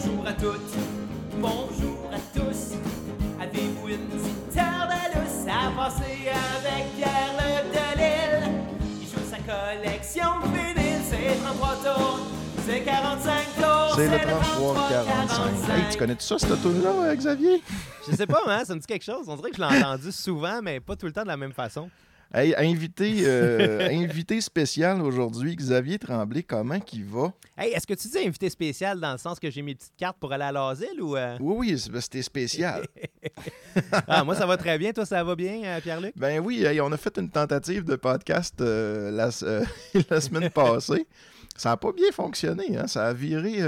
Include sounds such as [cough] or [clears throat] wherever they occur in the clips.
Bonjour à toutes, bonjour à tous. Avez-vous une petite heure de à passer avec Pierre Le Delille? Il joue sa collection de vinyles, c'est 33 tours, c'est 45 tours, C'est le 33-45. Hey, tu connais tout ça, cette tune là Xavier? Je sais pas, hein, ça me dit quelque chose. On dirait que je l'ai entendu souvent, mais pas tout le temps de la même façon. Hey, invité, euh, [laughs] invité spécial aujourd'hui, Xavier Tremblay, comment qu'il va? Hey, est-ce que tu dis invité spécial dans le sens que j'ai mes petites cartes pour aller à l'asile ou. euh? Oui, oui, c'était spécial. [laughs] Ah, moi, ça va très bien. Toi, ça va bien, euh, Pierre-Luc? Ben oui, hey, on a fait une tentative de podcast euh, la, [laughs] la semaine passée. Ça n'a pas bien fonctionné, hein? Ça a viré.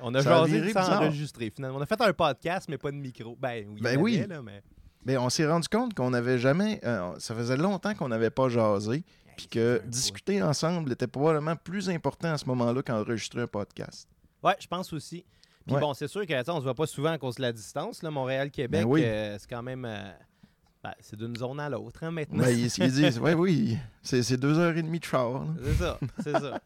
On a Ça a jasé viré sans bizarre. enregistrer, finalement. On a fait un podcast, mais pas de micro. Ben oui. Ben en oui. avait, là, mais... On s'est rendu compte qu'on n'avait jamais. euh, ça faisait longtemps qu'on n'avait pas jasé. Puis que discuter ensemble était probablement plus important à ce moment-là qu'enregistrer un podcast. Ouais, je pense aussi. Puis Ouais. bon, c'est sûr que, tu sais, on se voit pas souvent à cause de la distance. Montréal-Québec, Ben oui. euh, c'est quand même. euh, ben, c'est d'une zone à l'autre, hein, maintenant. Ils, ils disent, [laughs] oui, oui, c'est deux heures et demie de char. C'est ça, c'est ça.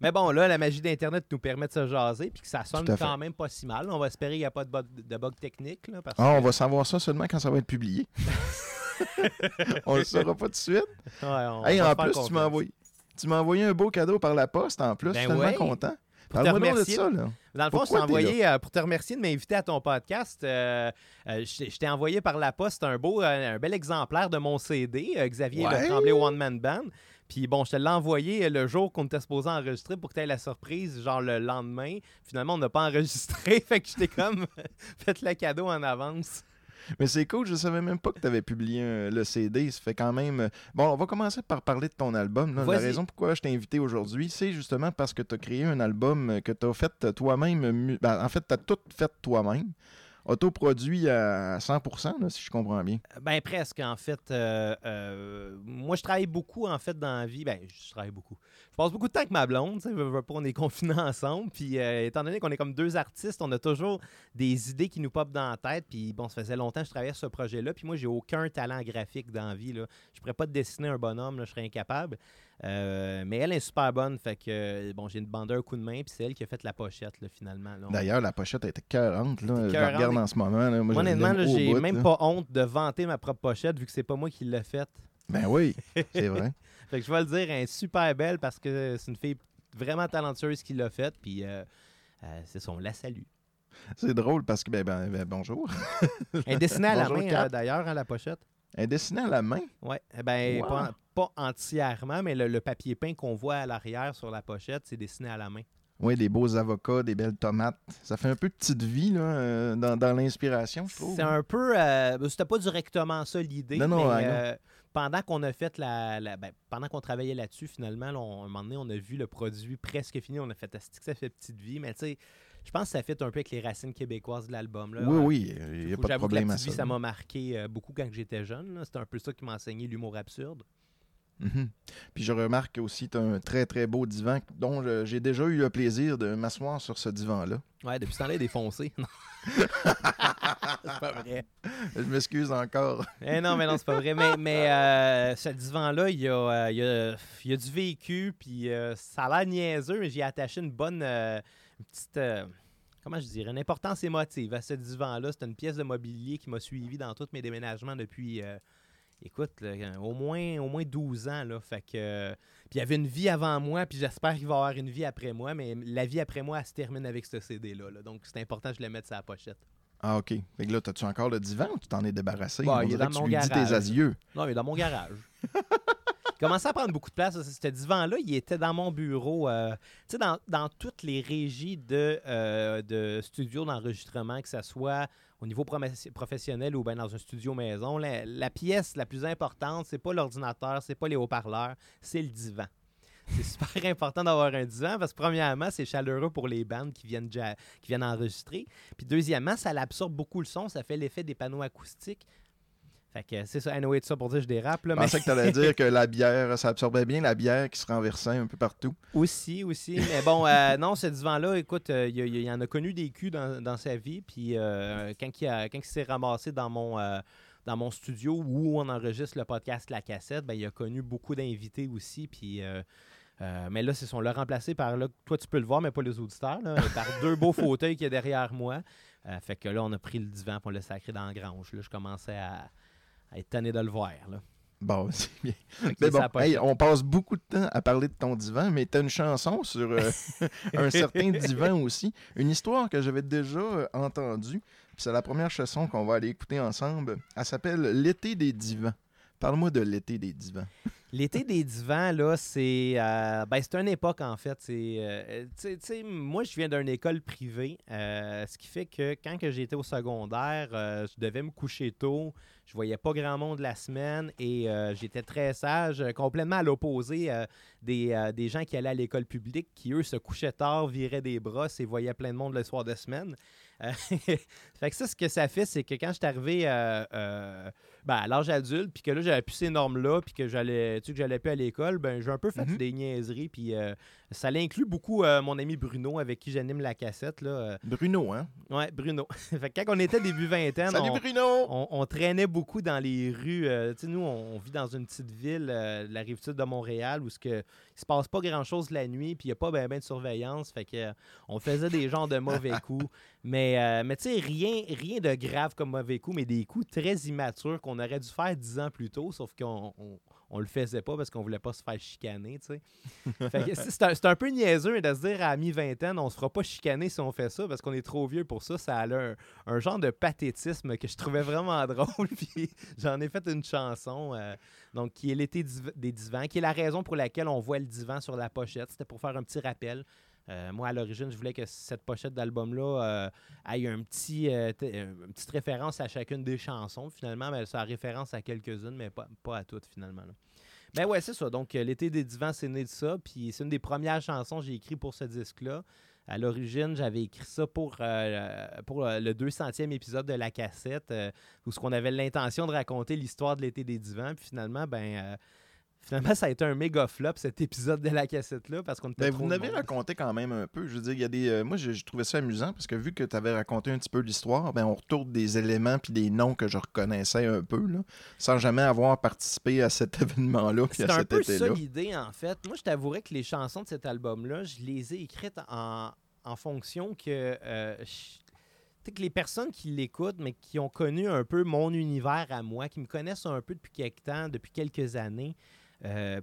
Mais bon, là, la magie d'Internet nous permet de se jaser, puis que ça sonne quand même pas si mal. On va espérer qu'il n'y a pas de bug, de bug technique. Là, parce Ah, on que- va savoir ça seulement quand ça va être publié. [laughs] on le saura pas tout de suite. Ouais, on Hey, va en plus, tu m'as envoyé, tu envoyé un beau cadeau par la poste en plus. Ben je suis tellement ouais. content. Pour te de remercier. ça, là. Dans le fond, je t'ai envoyé, euh, pour te remercier de m'inviter à ton podcast, euh, euh, je t'ai- envoyé par la poste un beau, un bel exemplaire de mon CD, Xavier Ouais. Le Tremblay One Man Band. Puis bon, je te l'ai envoyé le jour qu'on était supposé enregistrer pour que tu aies la surprise, genre le lendemain. Finalement, on n'a pas [laughs] enregistré, fait que j'étais comme [laughs] fait le cadeau en avance. Mais c'est cool, je savais même pas que tu avais publié un- le CD. Ça fait quand même. euh, Bon, on va commencer par parler de ton album. là. La raison pourquoi je t'ai invité aujourd'hui, c'est justement parce que tu as créé un album euh, que tu as fait euh, toi-même. euh, ben, en fait, tu as tout fait toi-même. Autoproduit à 100%, là, si je comprends bien. Ben presque, en fait. Euh, euh, moi, je travaille beaucoup, en fait, dans la vie. Ben, je travaille beaucoup. Je passe beaucoup de temps avec ma blonde, on est confinés [laughs] ensemble. Puis, euh, étant donné qu'on est comme deux artistes, on a toujours des idées qui nous popent dans la tête. Puis, bon, ça faisait longtemps que je travaillais sur ce projet-là. Puis, moi, j'ai aucun talent graphique dans la vie. Là. Je pourrais pas dessiner un bonhomme, là, je serais incapable. Euh, mais elle est super bonne. Fait que, bon, j'ai une bandeur un coup de main. Puis, c'est elle qui a fait la pochette, là, finalement. là. On- D'ailleurs, la pochette était cœurante. Là. Je la regarde en ce moment. Là. Moi, honnêtement, j'ai même pas honte de vanter ma propre pochette vu que c'est pas moi qui l'ai faite. Ben oui, c'est vrai. [laughs] Fait que je vais le dire, elle est super belle parce que c'est une fille vraiment talentueuse qui l'a faite. Puis euh, euh, c'est son la salue. C'est drôle parce que, ben, ben, ben, bonjour. Elle est dessinée à la main d'ailleurs, hein, la pochette. Elle est dessinée à la main? Ouais. Eh Ben, Wow. pas, pas entièrement, mais le, le papier peint qu'on voit à l'arrière sur la pochette, c'est dessiné à la main. Oui, des beaux avocats, des belles tomates. Ça fait un peu petite vie là, euh, dans, dans l'inspiration, je trouve. C'est un peu. euh, C'était pas directement ça l'idée. Non, non, mais, euh, pendant qu'on a fait la. la- ben, pendant qu'on travaillait là-dessus, finalement, là, on- à un moment donné, on a vu le produit presque fini. On a fait Asti que ça fait petite vie? Mais tu sais, je pense que ça fait un peu avec les racines québécoises de l'album. là. Oui, oui, il n'y a pas de J'avoue que problème la à ça. ça m'a marqué euh, beaucoup quand j'étais jeune. C'était un peu ça qui m'a enseigné l'humour absurde. Mhm. Puis je remarque aussi que tu as un très, très beau divan dont j'ai déjà eu le plaisir de m'asseoir sur ce divan-là. Ouais, depuis ce temps-là, il est défoncé. [laughs] C'est pas vrai. Je m'excuse encore. Eh non, mais non, c'est pas vrai. Mais, mais euh, ce divan-là, il y, a, euh, il y, a, il y a du vécu, puis euh, ça a l'air niaiseux, mais j'y ai attaché une bonne une petite. euh, comment je dirais Une importance émotive à ce divan-là. C'est une pièce de mobilier qui m'a suivi dans tous mes déménagements depuis. euh, Écoute, là, au, moins, au moins 12 ans. Là, fait que, euh, puis il y avait une vie avant moi, puis j'espère qu'il va y avoir une vie après moi, mais la vie après moi, elle se termine avec ce CD-là. là. donc c'est important que je le mette sur la pochette. Ah, OK. Fait que là, as-tu encore le divan ou tu t'en es débarrassé? Bah, On il est dans que tu mon lui dis tes adieux. Non, mais dans mon garage. [laughs] commençait à prendre beaucoup de place. Ce divan-là, il était dans mon bureau. euh, dans, dans toutes les régies de, euh, de studios d'enregistrement, que ce soit au niveau professionnel ou bien dans un studio maison, la, pièce la plus importante, c'est pas l'ordinateur, c'est pas les haut-parleurs, c'est le divan. C'est [laughs] super important d'avoir un divan parce que, premièrement, c'est chaleureux pour les bandes qui viennent, qui viennent enregistrer. Puis, deuxièmement, ça l'absorbe beaucoup le son. Ça fait l'effet des panneaux acoustiques. Fait que c'est ça. Anyway, ça pour dire que je dérape. Là, Je mais pensais que tu allais dire que la bière, ça absorbait bien la bière qui se renversait un peu partout. Aussi, aussi. Mais bon, euh, [laughs] non, ce divan-là, écoute, euh, il y, il y en a connu des culs dans, dans sa vie. Puis euh, quand il, s'est ramassé dans mon, euh, dans mon studio où on enregistre le podcast La Cassette, ben, il a connu beaucoup d'invités aussi. Puis euh, Euh, mais là, c'est on l'a remplacé par là. Toi, tu peux le voir, mais pas les auditeurs. là, [laughs] par deux beaux fauteuils qui est derrière moi. Euh, fait que là, on a pris le divan pour le sacré dans la grange. Là, je commençais à, à être tanné de le voir. Là. Bon, [laughs] c'est bien. Mais bon, hey, on passe beaucoup de temps à parler de ton divan, mais tu as une chanson sur euh, [laughs] un certain divan aussi. Une histoire que j'avais déjà euh, entendue. C'est la première chanson qu'on va aller écouter ensemble. Elle s'appelle L'été des divans. Parle-moi de l'été des divans. L'été des divans, là, c'est euh, ben, une époque, en fait. C'est, euh, moi, je viens d'une école privée, euh, ce qui fait que quand que j'étais au secondaire, je devais me coucher tôt. Je voyais pas grand monde la semaine et j'étais très sage, complètement à l'opposé des, des gens qui allaient à l'école publique, qui, eux, se couchaient tard, viraient des brosses et voyaient plein de monde le soir de semaine. [laughs] Fait que ça, ce que ça fait, c'est que quand je suis arrivé euh, euh, ben, à l'âge adulte, puis que là, j'avais plus ces normes-là, puis que j'allais, tu sais, que j'allais plus à l'école, ben, j'ai un peu fait Mhm. des niaiseries, puis euh, ça l'inclut beaucoup mon ami Bruno, avec qui j'anime la cassette, là. Bruno, hein? ouais, Bruno. [laughs] fait que quand on était début vingtaine, Salut on, Bruno! on, on traînait beaucoup dans les rues. tu sais, nous, on, vit dans une petite ville, la rive sud de Montréal, où ce que, il se passe pas grand-chose la nuit, puis il n'y a pas ben, ben de surveillance. Fait que on faisait des genres de mauvais coups. Mais, mais tu sais, rien, rien de grave comme mauvais coups, mais des coups très immatures qu'on aurait dû faire dix ans plus tôt, sauf qu'on on, on le faisait pas parce qu'on voulait pas se faire chicaner, tu sais. [laughs] C'est un, un peu niaiseux de se dire à mi-vingtaine, on se fera pas chicaner si on fait ça parce qu'on est trop vieux pour ça. Ça a un, un genre de pathétisme que je trouvais vraiment drôle. [laughs] Puis j'en ai fait une chanson, euh, donc qui est l'été div- des divans, qui est la raison pour laquelle on voit le divan sur la pochette. C'était pour faire un petit rappel. Euh, moi, à l'origine, je voulais que cette pochette d'album-là euh, un petit, euh, euh, une petite référence à chacune des chansons. Finalement, mais ça référence à quelques-unes, mais pas, pas à toutes, finalement. Ben ouais, c'est ça. Donc, l'été des divans, c'est né de ça. Puis c'est une des premières chansons que j'ai écrites pour ce disque-là. À l'origine, j'avais écrit ça pour, pour le 200e épisode de la cassette, où ce qu'on avait l'intention de raconter l'histoire de l'été des divans. Puis finalement, ben, finalement, ça a été un méga flop, cet épisode de la cassette-là, parce qu'on était Ben, trop vous monde. raconté quand même un peu. Je veux dire, il y a des. euh, moi, je, je trouvais ça amusant parce que vu que tu avais raconté un petit peu l'histoire, ben, on retourne des éléments puis des noms que je reconnaissais un peu, là, sans jamais avoir participé à cet [laughs] événement-là C'est un peu ça l'idée, en fait. Moi, je t'avouerais que les chansons de cet album-là, je les ai écrites en, en fonction que, euh, je- que les personnes qui l'écoutent, mais qui ont connu un peu mon univers à moi, qui me connaissent un peu depuis quelques temps, depuis quelques années, euh,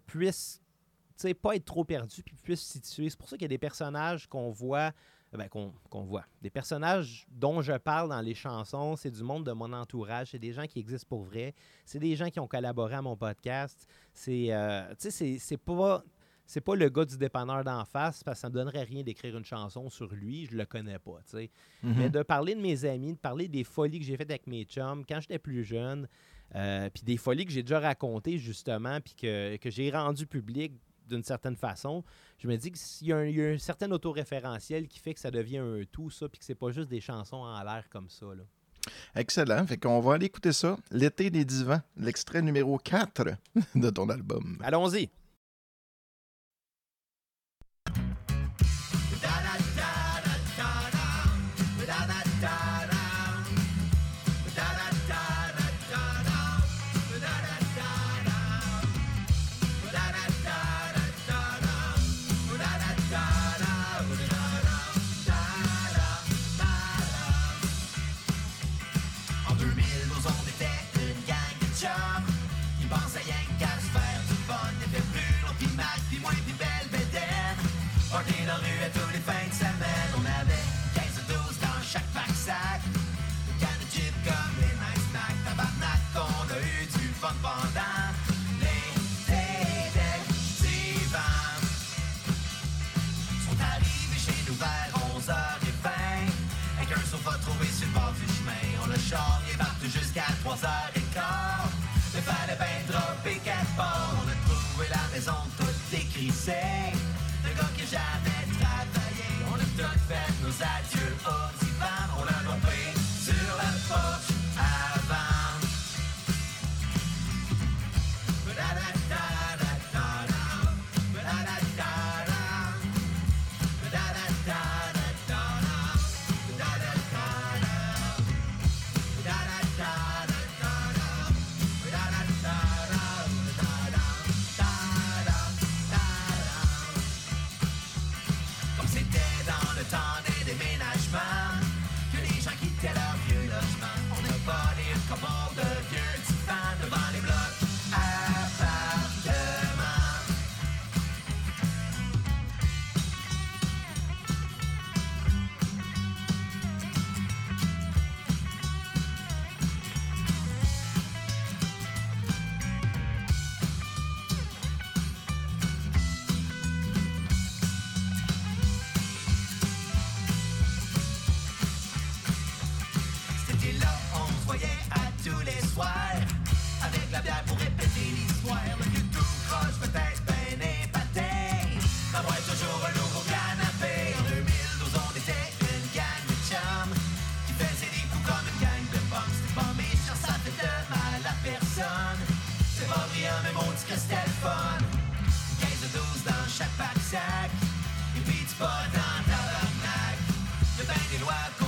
sais, pas être trop perdus puis puissent se situer. C'est pour ça qu'il y a des personnages qu'on voit, euh, ben, qu'on qu'on voit. Des personnages dont je parle dans les chansons, c'est du monde de mon entourage, c'est des gens qui existent pour vrai, c'est des gens qui ont collaboré à mon podcast. C'est, euh, tu sais, c'est- pas, c'est pas le gars du dépanneur d'en face parce que ça me donnerait rien d'écrire une chanson sur lui, je le connais pas, tu sais. Mhm. Mais de parler de mes amis, de parler des folies que j'ai faites avec mes chums quand j'étais plus jeune, euh, puis des folies que j'ai déjà racontées justement, puis que, que j'ai rendues publiques d'une certaine façon, je me dis qu'il y, a un- il y a un certain autoréférentiel qui fait que ça devient un tout, ça, puis que c'est pas juste des chansons en l'air comme ça. Là. Excellent. Fait qu'on va aller écouter ça. L'été des divans, l'extrait numéro 4 [laughs] de ton album. Allons-y! Fun pendant l'été. Sont arrivés chez nous vers 11h20 Avec un sofa trouvé sur le bord du chemin. On le char est parti jusqu'à 3h15 Mais fallait bien dropper quatre bords On a trouvé la maison toute décrissée. Le gars qui a jamais travaillé. On a tout fait nos adieux chaque pack-sac Et puis du pot dans tabarnak Y'a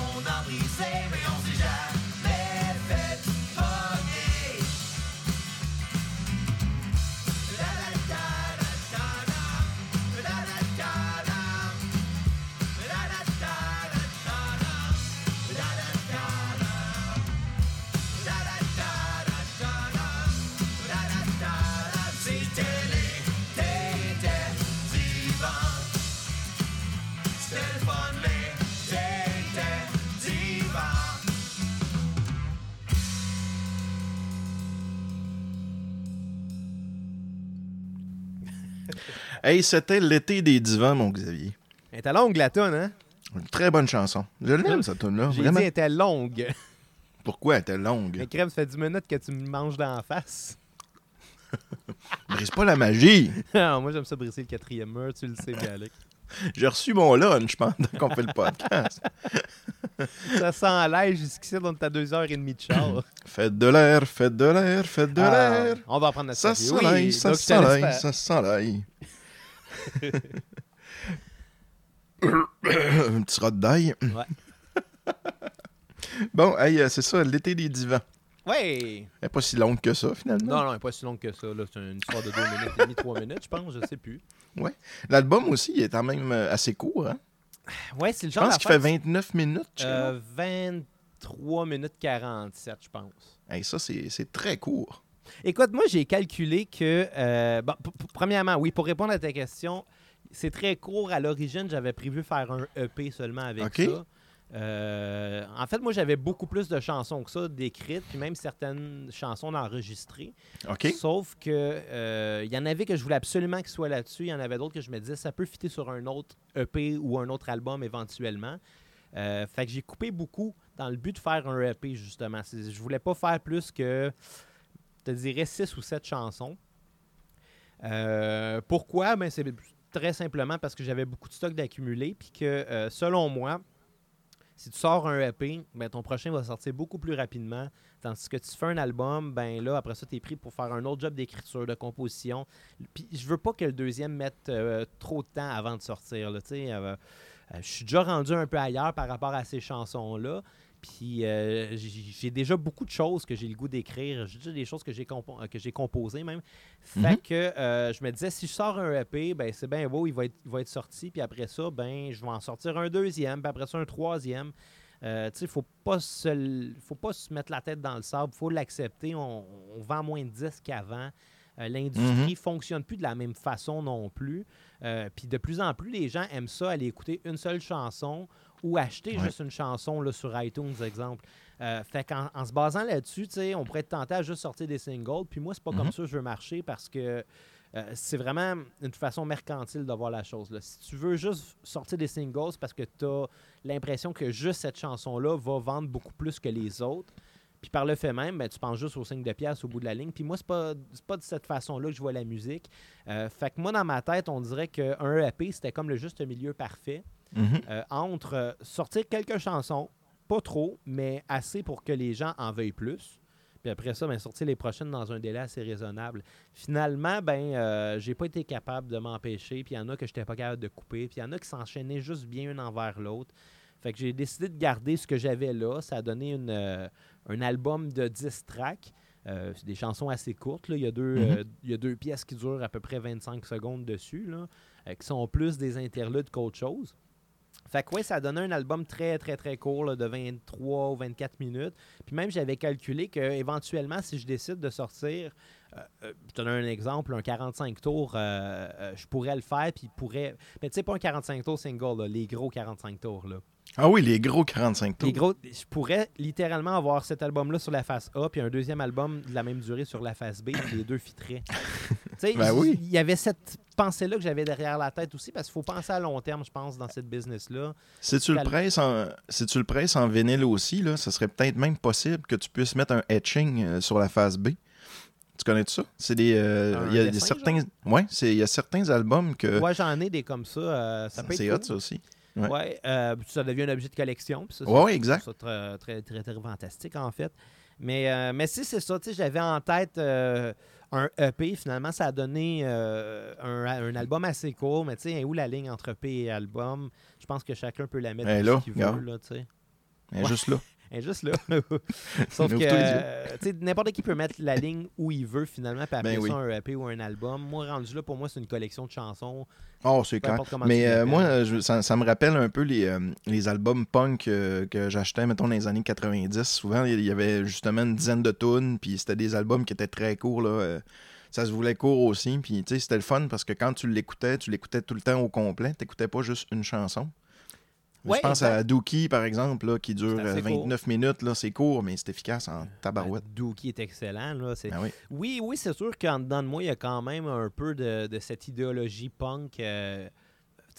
Hey, c'était l'été des divans, mon Xavier. Elle était longue, la tonne, hein? Une très bonne chanson. Je l'aime, cette tune-là. J'ai dit elle était longue. [laughs] Pourquoi elle était longue? Mais crème, ça fait 10 minutes que tu me manges dans la face. [laughs] Brise pas la magie. [laughs] Ah, Moi, j'aime ça briser le quatrième mur, tu le sais, bien, Alex. J'ai reçu mon lunch pendant qu'on fait le podcast. Ça sent l'air jusqu'ici, on est à 2h30 de char. [coughs] Faites de l'air, faites de l'air, faites de Ah, l'air. on va prendre notre Ça soleil, Oui, ça faire. ça soleil. [laughs] Un petit rot d'ail. Ouais. Bon, hey, euh, c'est ça, l'été des divans. Ouais! Elle est pas si longue que ça, finalement. Non, non, elle n'est pas si longue que ça. là. C'est une histoire de 2 minutes et demie, 3 minutes, je pense, je sais plus. L'album aussi, il est quand même euh, assez court. Hein? Ouais, c'est le Je genre pense qu'il fait d'affaire- 29 minutes. chez Euh, 23 minutes 47, je pense. Hey, ça, c'est très court. Écoute, moi, j'ai calculé que. euh, bon, premièrement, oui, pour répondre à ta question, c'est très court. À l'origine, j'avais prévu faire un EP seulement avec ça. Euh, en fait, moi, j'avais beaucoup plus de chansons que ça d'écrites, puis même certaines chansons d'enregistrées. OK? Sauf que euh, il y en avait que je voulais absolument qu'ils soient là-dessus. Il y en avait d'autres que je me disais ça peut fitter sur un autre EP ou un autre album éventuellement. Euh, fait que j'ai coupé beaucoup dans le but de faire un EP justement. Je voulais pas faire plus que te dirais 6 ou 7 chansons. Euh, pourquoi? Ben, c'est très simplement parce que j'avais beaucoup de stock d'accumuler puis que euh, selon moi, si tu sors un EP, ben, ton prochain va sortir beaucoup plus rapidement. Tandis que tu fais un album, ben là, après ça, tu es pris pour faire un autre job d'écriture, de composition. Puis je veux pas que le deuxième mette euh, trop de temps avant de sortir. là, je suis déjà rendu un peu ailleurs par rapport à ces chansons-là. Puis euh, j'ai déjà beaucoup de choses que j'ai le goût d'écrire. J'ai déjà des choses que j'ai compo- euh, que j'ai composées même. Fait Mhm. que euh, je me disais, si je sors un EP, ben c'est bien beau, il va, être, il va être sorti. Puis après ça, ben je vais en sortir un deuxième, puis après ça un troisième. Euh, tu sais, faut pas se, faut pas se mettre la tête dans le sable, faut l'accepter. On, on vend moins de disques qu'avant. Euh, L'industrie fonctionne plus de la même façon non plus. Euh, Puis de plus en plus, les gens aiment ça, aller écouter une seule chanson ou acheter Ouais. juste une chanson là, sur iTunes, exemple. Euh, fait qu'en en se basant là-dessus, on pourrait être tenté à juste sortir des singles. Puis moi, c'est pas comme Mhm. ça que je veux marcher parce que euh, c'est vraiment une façon mercantile de voir la chose. là. Si tu veux juste sortir des singles c'est parce que tu as l'impression que juste cette chanson-là va vendre beaucoup plus que les autres. Puis par le fait même, ben, tu penses juste aux 5 de pièces au bout de la ligne. Puis moi, c'est pas, pas de cette façon-là que je vois la musique. Euh, fait que moi, dans ma tête, on dirait qu'un EP, c'était comme le juste milieu parfait Mhm. euh, entre euh, sortir quelques chansons, pas trop, mais assez pour que les gens en veuillent plus. Puis après ça, ben, sortir les prochaines dans un délai assez raisonnable. Finalement, ben, euh, j'ai pas été capable de m'empêcher. Puis il y en a que j'étais pas capable de couper. Puis il y en a qui s'enchaînaient juste bien un envers l'autre. Fait que j'ai décidé de garder ce que j'avais là. Ça a donné une, euh, un album de 10 tracks. Euh, c'est des chansons assez courtes. là. Il, y a deux, Mhm. euh, il y a deux pièces qui durent à peu près 25 secondes dessus, là, qui sont plus des interludes qu'autre chose. Fait que ouais, ça a donné un album très, très, très court, de 23 ou 24 minutes. Puis même, j'avais calculé que éventuellement, si je décide de sortir, euh, je te donne un exemple, un 45 tours, euh, euh, je pourrais le faire, puis il pourrait... Mais tu sais, pas un 45 tours single, là, les gros 45 tours, là. Ah oui, les gros 45 tours. Les gros, je pourrais littéralement avoir cet album-là sur la face A, puis un deuxième album de la même durée sur la face B, puis les deux fitteraient. [coughs] Tu sais, Ben il- oui. il y avait cette pensée-là que j'avais derrière la tête aussi, parce qu'il faut penser à long terme, je pense, dans cette business-là. Si tu le presses en, si tu le presses en vinyle aussi, là, ça serait peut-être même possible que tu puisses mettre un etching euh, sur la face B. Tu connais tout ça? C'est des. euh, Il y a des certains. Ouais, c'est- il y a certains albums que. Ouais, j'en ai des comme ça. euh, ça peut c'est hot, cool. ça aussi. Ouais. Ouais, euh, ça devient un objet de collection. ça, Ouais, exact. C'est très, très, très, très fantastique, en fait. Mais, euh, mais si c'est ça, j'avais en tête euh, un EP. Finalement, ça a donné euh, un, un album assez court. Mais tu sais, où la ligne entre EP et album? Je pense que chacun peut la mettre où là, ce qu'il veut, là, tu sais. Mais Ouais. Juste là. Elle est juste là. [laughs] Sauf que, euh, tu sais, n'importe qui peut mettre la ligne où il veut, finalement, puis appeler Ben oui. ça un EP ou un album. Moi, rendu là, pour moi, c'est une collection de chansons. Oh, c'est clair. Mais euh, moi, euh, je- ça, ça me rappelle un peu les, euh, les albums punk que j'achetais, mettons, dans les années 90. Souvent, il y avait justement une dizaine de tunes, puis c'était des albums qui étaient très courts. Là, ça se voulait court aussi, puis tu sais, c'était le fun parce que quand tu l'écoutais, tu l'écoutais tout le temps au complet. Tu n'écoutais pas juste une chanson. Ouais, je pense exact. à Dookie, par exemple, là, qui dure C'est assez euh, 29 minutes. là, C'est court, mais c'est efficace en tabarouette. Ben, Dookie est excellent. Là. Ben oui. Oui, oui, c'est sûr qu'en dedans de moi, il y a quand même un peu de, de cette idéologie punk. euh,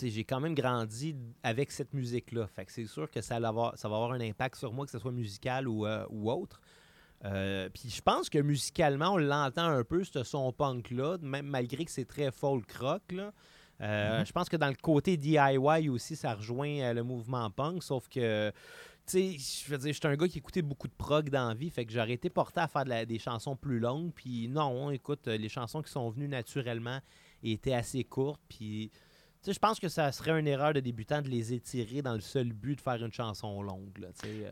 j'ai quand même grandi avec cette musique-là. Fait que c'est sûr que ça va, avoir, ça va avoir un impact sur moi, que ce soit musical ou, euh, ou autre. Euh, Puis je pense que musicalement, on l'entend un peu, ce son punk-là, même malgré que c'est très folk rock. Là. Euh, Je pense que dans le côté DIY aussi, ça rejoint euh, le mouvement punk, sauf que tu sais, je veux dire, j'étais un gars qui écoutait beaucoup de prog dans la vie, fait que j'aurais été porté à faire de la- des chansons plus longues. Puis non, écoute, euh, les chansons qui sont venues naturellement étaient assez courtes. Puis, tu sais, je pense que ça serait une erreur de débutant de les étirer dans le seul but de faire une chanson longue. Là.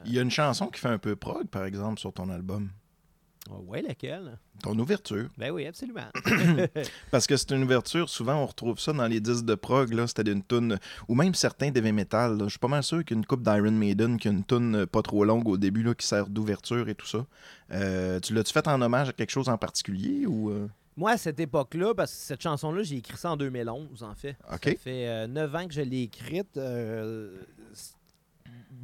Il y a une chanson qui fait un peu prog, par exemple, sur ton album. Ah ouais, laquelle? Ton ouverture. Ben oui, absolument. [coughs] Parce que c'est une ouverture, souvent on retrouve ça dans les disques de prog, là, c'était une tune ou même certains d'heavy metal. là. Je suis pas mal sûr qu'une coupe d'Iron Maiden qui a une tune euh, pas trop longue au début là, qui sert d'ouverture et tout ça. Euh, tu l'as-tu fait en hommage à quelque chose en particulier ou euh? Moi, à cette époque-là, parce que cette chanson-là, j'ai écrit ça en 2011, en fait. Ok. Ça fait euh, 9 ans que je l'ai écrite. euh,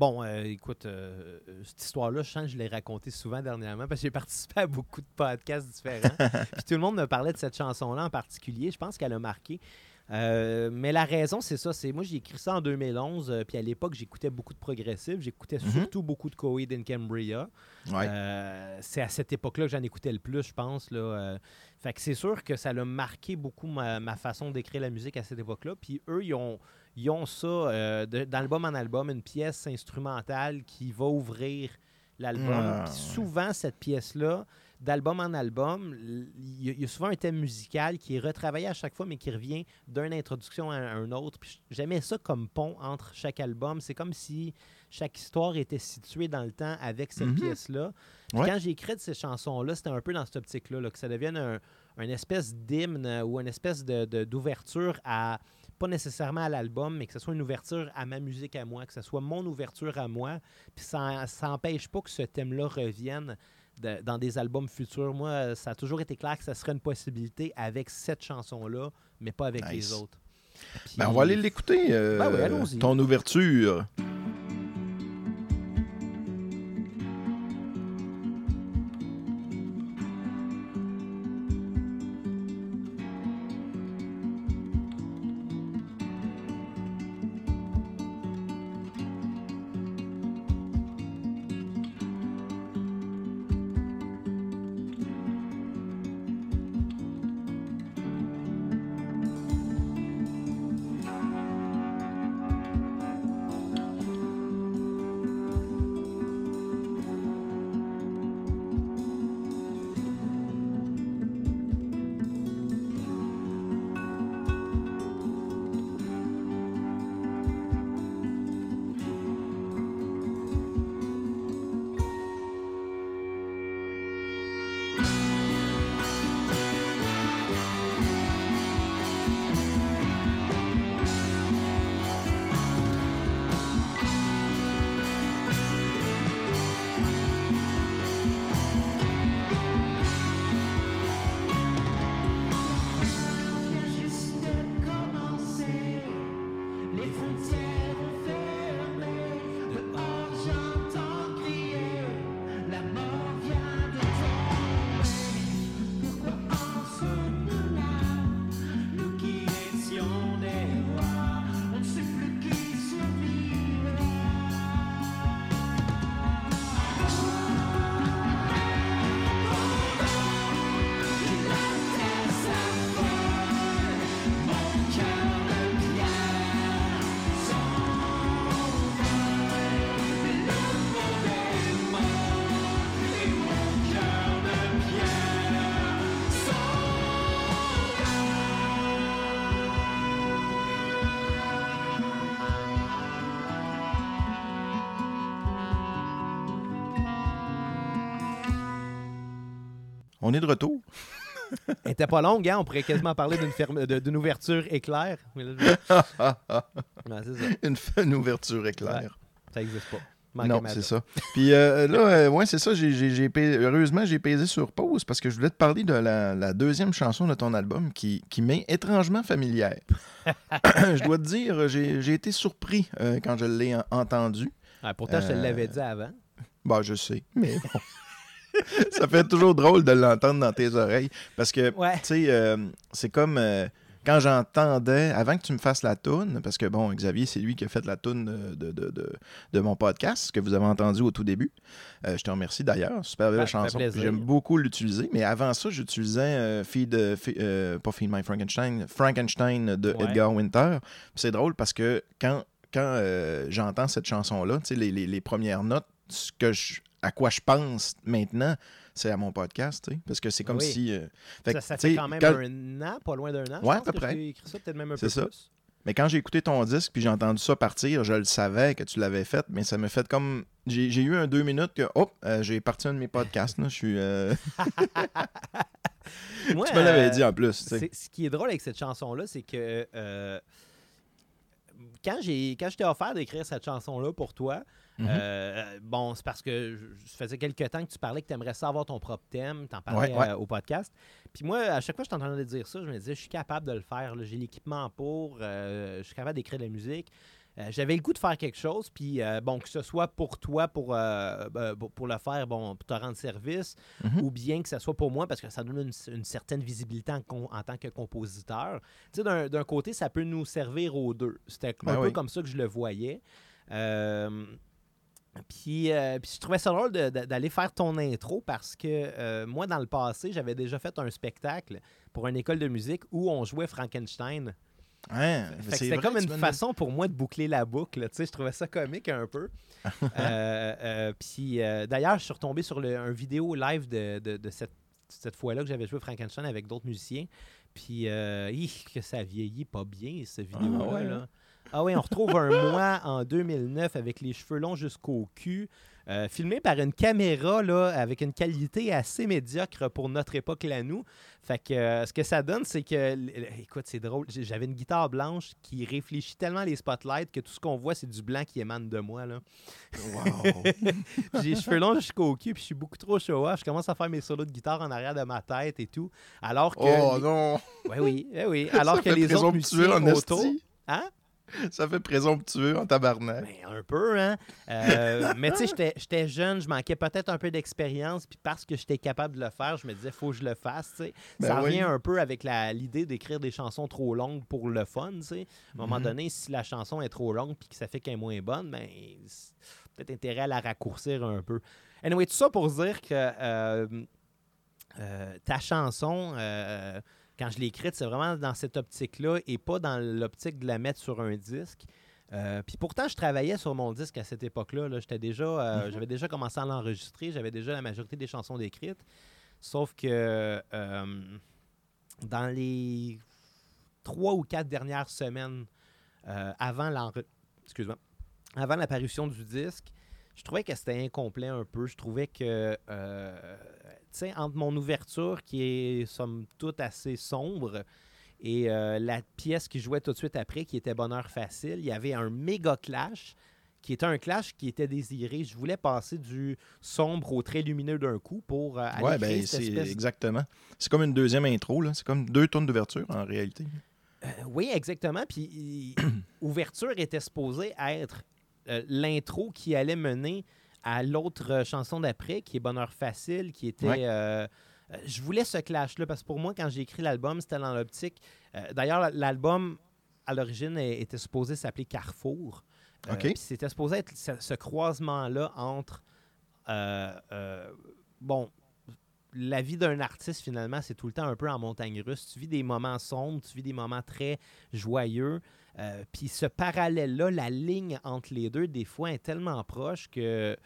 bon, euh, écoute, euh, cette histoire-là, je sens que je l'ai racontée souvent dernièrement parce que j'ai [laughs] participé à beaucoup de podcasts différents. [laughs] Puis tout le monde me parlait de cette chanson-là en particulier. Je pense qu'elle a marqué. Euh, mais la raison, c'est ça. C'est moi, j'ai écrit ça en 2011. euh, puis à l'époque, j'écoutais beaucoup de progressifs. J'écoutais Mhm. surtout beaucoup de Coheed and Cambria. Ouais. Euh, c'est à cette époque-là que j'en écoutais le plus, je pense. Là. Euh, fait que c'est sûr que ça l'a marqué beaucoup ma, ma façon d'écrire la musique à cette époque-là. Puis eux, ils ont, ils ont ça euh, d'album en album, une pièce instrumentale qui va ouvrir l'album. Ah, souvent, cette pièce-là, d'album en album, il y, a- souvent un thème musical qui est retravaillé à chaque fois, mais qui revient d'une introduction à un autre. Puis j'aimais ça comme pont entre chaque album. C'est comme si chaque histoire était située dans le temps avec cette Mhm. pièce-là. Ouais. quand j'ai écrit ces chansons-là, c'était un peu dans cette optique-là, là, que ça devienne un, un espèce d'hymne ou une espèce de- de- d'ouverture à, pas nécessairement à l'album, mais que ce soit une ouverture à ma musique à moi, que ce soit mon ouverture à moi. Puis ça n'empêche pas que ce thème-là revienne de- dans des albums futurs. Moi, euh, ça a toujours été clair que ça serait une possibilité avec cette chanson-là, mais pas avec Nice. les autres. Puis- Ben, on va aller l'écouter, euh, Ben oui, allons-y. ton ouverture. On est de retour. [laughs] Elle était pas longue, hein? On pourrait quasiment parler d'une ferme- d'une ouverture éclair. Mais là, je- [laughs] Ouais, c'est ça. Une, une ouverture éclair. Ça n'existe pas. Non, c'est ça. Puis euh, là, euh, ouais, c'est ça. j'ai- j'ai- j'ai pais- Heureusement, j'ai pesé sur pause parce que je voulais te parler de la, la deuxième chanson de ton album qui, qui m'est étrangement familière. [coughs] je dois te dire, j'ai j'ai été surpris euh, quand je l'ai en- entendu. Ah, pourtant, je te Euh, l'avais dit avant. Bah, je sais, mais bon. [laughs] ça fait toujours drôle de l'entendre dans tes oreilles parce que, Ouais. tu sais, euh, c'est comme euh, quand j'entendais, avant que tu me fasses la toune, parce que, bon, Xavier, c'est lui qui a fait la toune de, de, de, de mon podcast, que vous avez entendu au tout début. Euh, je te remercie d'ailleurs, super belle Ouais, fait chanson. J'aime beaucoup l'utiliser, mais avant ça, j'utilisais Feed, Fe- pas Feed My Frankenstein, Frankenstein de Ouais. Edgar Winter. C'est drôle parce que quand, quand j'entends cette chanson-là, tu sais, les, les- les premières notes, ce que je- à quoi je pense maintenant, c'est à mon podcast, tu sais, parce que c'est comme Oui. si... euh, fait Ça, ça fait quand même quand- un an, pas loin d'un an. je Ouais, à pense peu que près. écrit ça peut-être même un peu ça. plus. Mais quand j'ai écouté ton disque puis j'ai entendu ça partir, je le savais que tu l'avais fait, mais ça me fait comme. J'ai eu un deux minutes que, hop, euh, j'ai parti un de mes podcasts. là. Je suis. euh, [laughs] Moi, [laughs] tu me l'avais euh, dit en plus. tu sais. c'est- Ce qui est drôle avec cette chanson-là, c'est que quand j'ai quand je t'ai offert d'écrire cette chanson-là pour toi, Mhm. euh, bon, c'est parce que je, faisais quelques temps que tu parlais que tu aimerais ça avoir ton propre thème, tu en parlais Ouais, ouais. euh, au podcast. Puis moi, à chaque fois que je t'entendais dire ça, je me disais, je suis capable de le faire, j'ai l'équipement pour, euh, je suis capable d'écrire de la musique. J'avais le goût de faire quelque chose, puis bon, que ce soit pour toi, pour, pour- le faire, bon, pour te rendre service, Mhm. ou bien que ce soit pour moi, parce que ça donne une, une certaine visibilité en, tant que compositeur. Tu sais, d'un- côté, ça peut nous servir aux deux. C'était Ben un peu oui. comme ça que je le voyais. Euh, puis, euh, puis je trouvais ça drôle d'aller faire ton intro parce que euh, moi, dans le passé, j'avais déjà fait un spectacle pour une école de musique où on jouait Frankenstein. Ouais, C'était comme une me façon pour moi de boucler la boucle. tu sais, Je trouvais ça comique un peu. [laughs] Euh, puis d'ailleurs, je suis retombé sur le, un vidéo live de, de- de cette, cette fois-là que j'avais joué Frankenstein avec d'autres musiciens. Puis euh, hi, que ça vieillit pas bien, ce vidéo-là. ouais, là. Ah oui, on retrouve un [laughs] mois en 2009 avec les cheveux longs jusqu'au cul, euh, filmé par une caméra là, avec une qualité assez médiocre pour notre époque là nous. Fait que euh, ce que ça donne, c'est que, écoute, c'est drôle, j'avais une guitare blanche qui réfléchit tellement les spotlights que tout ce qu'on voit, c'est du blanc qui émane de moi. Là. Wow. [laughs] J'ai les cheveux longs jusqu'au cul, puis je suis beaucoup trop show-off. Je commence à faire mes solos de guitare en arrière de ma tête et tout. Alors que. oh les- non! Ouais, oui, ouais, oui. [laughs] Alors Ça que les autres musiciens en autour. Hein? [laughs] Ça fait présomptueux en tabarnak. Ben, un peu, hein? Euh, [laughs] mais tu sais, j'étais- jeune, je manquais peut-être un peu d'expérience, puis parce que j'étais capable de le faire, je me disais, faut que je le fasse, tu sais. Ben ça oui. revient un peu avec l'idée d'écrire des chansons trop longues pour le fun, tu sais. À un moment Mhm. donné, si la chanson est trop longue puis que ça fait qu'elle est moins bonne, ben, peut-être intérêt à la raccourcir un peu. Anyway, tout ça pour dire que euh, euh, ta chanson, quand je l'ai écrite, c'est vraiment dans cette optique-là et pas dans l'optique de la mettre sur un disque. Euh, Puis pourtant, je travaillais sur mon disque à cette époque-là. là. J'étais déjà, euh, Mhm. J'avais déjà commencé à l'enregistrer. J'avais déjà la majorité des chansons décrites. Sauf que euh, dans les trois ou quatre dernières semaines avant l'enre- excuse-moi, avant l'apparition du disque, je trouvais que c'était incomplet un peu. Je trouvais que, euh, entre mon ouverture qui est somme toute assez sombre et euh, la pièce qui jouait tout de suite après, qui était Bonheur facile, il y avait un méga clash qui était un clash qui était désiré. Je voulais passer du sombre au très lumineux d'un coup pour euh, aller Ouais, ben cette espèce exactement. C'est comme une deuxième intro, là. C'est comme deux tournes d'ouverture en réalité. Euh, oui, exactement. Puis [clears throat] Ouverture était supposée être euh, l'intro qui allait mener à l'autre euh, chanson d'après, qui est Bonheur facile, qui était. Ouais. euh, euh, je voulais ce clash-là parce que pour moi, quand j'ai écrit l'album, c'était dans l'optique. euh, D'ailleurs, l'album à l'origine était supposé s'appeler Carrefour. C'était supposé être ce, ce croisement-là entre. bon, la vie d'un artiste, finalement, c'est tout le temps un peu en montagne russe. Tu vis des moments sombres, tu vis des moments très joyeux. Euh, Puis ce parallèle-là, la ligne entre les deux, des fois, est tellement proche que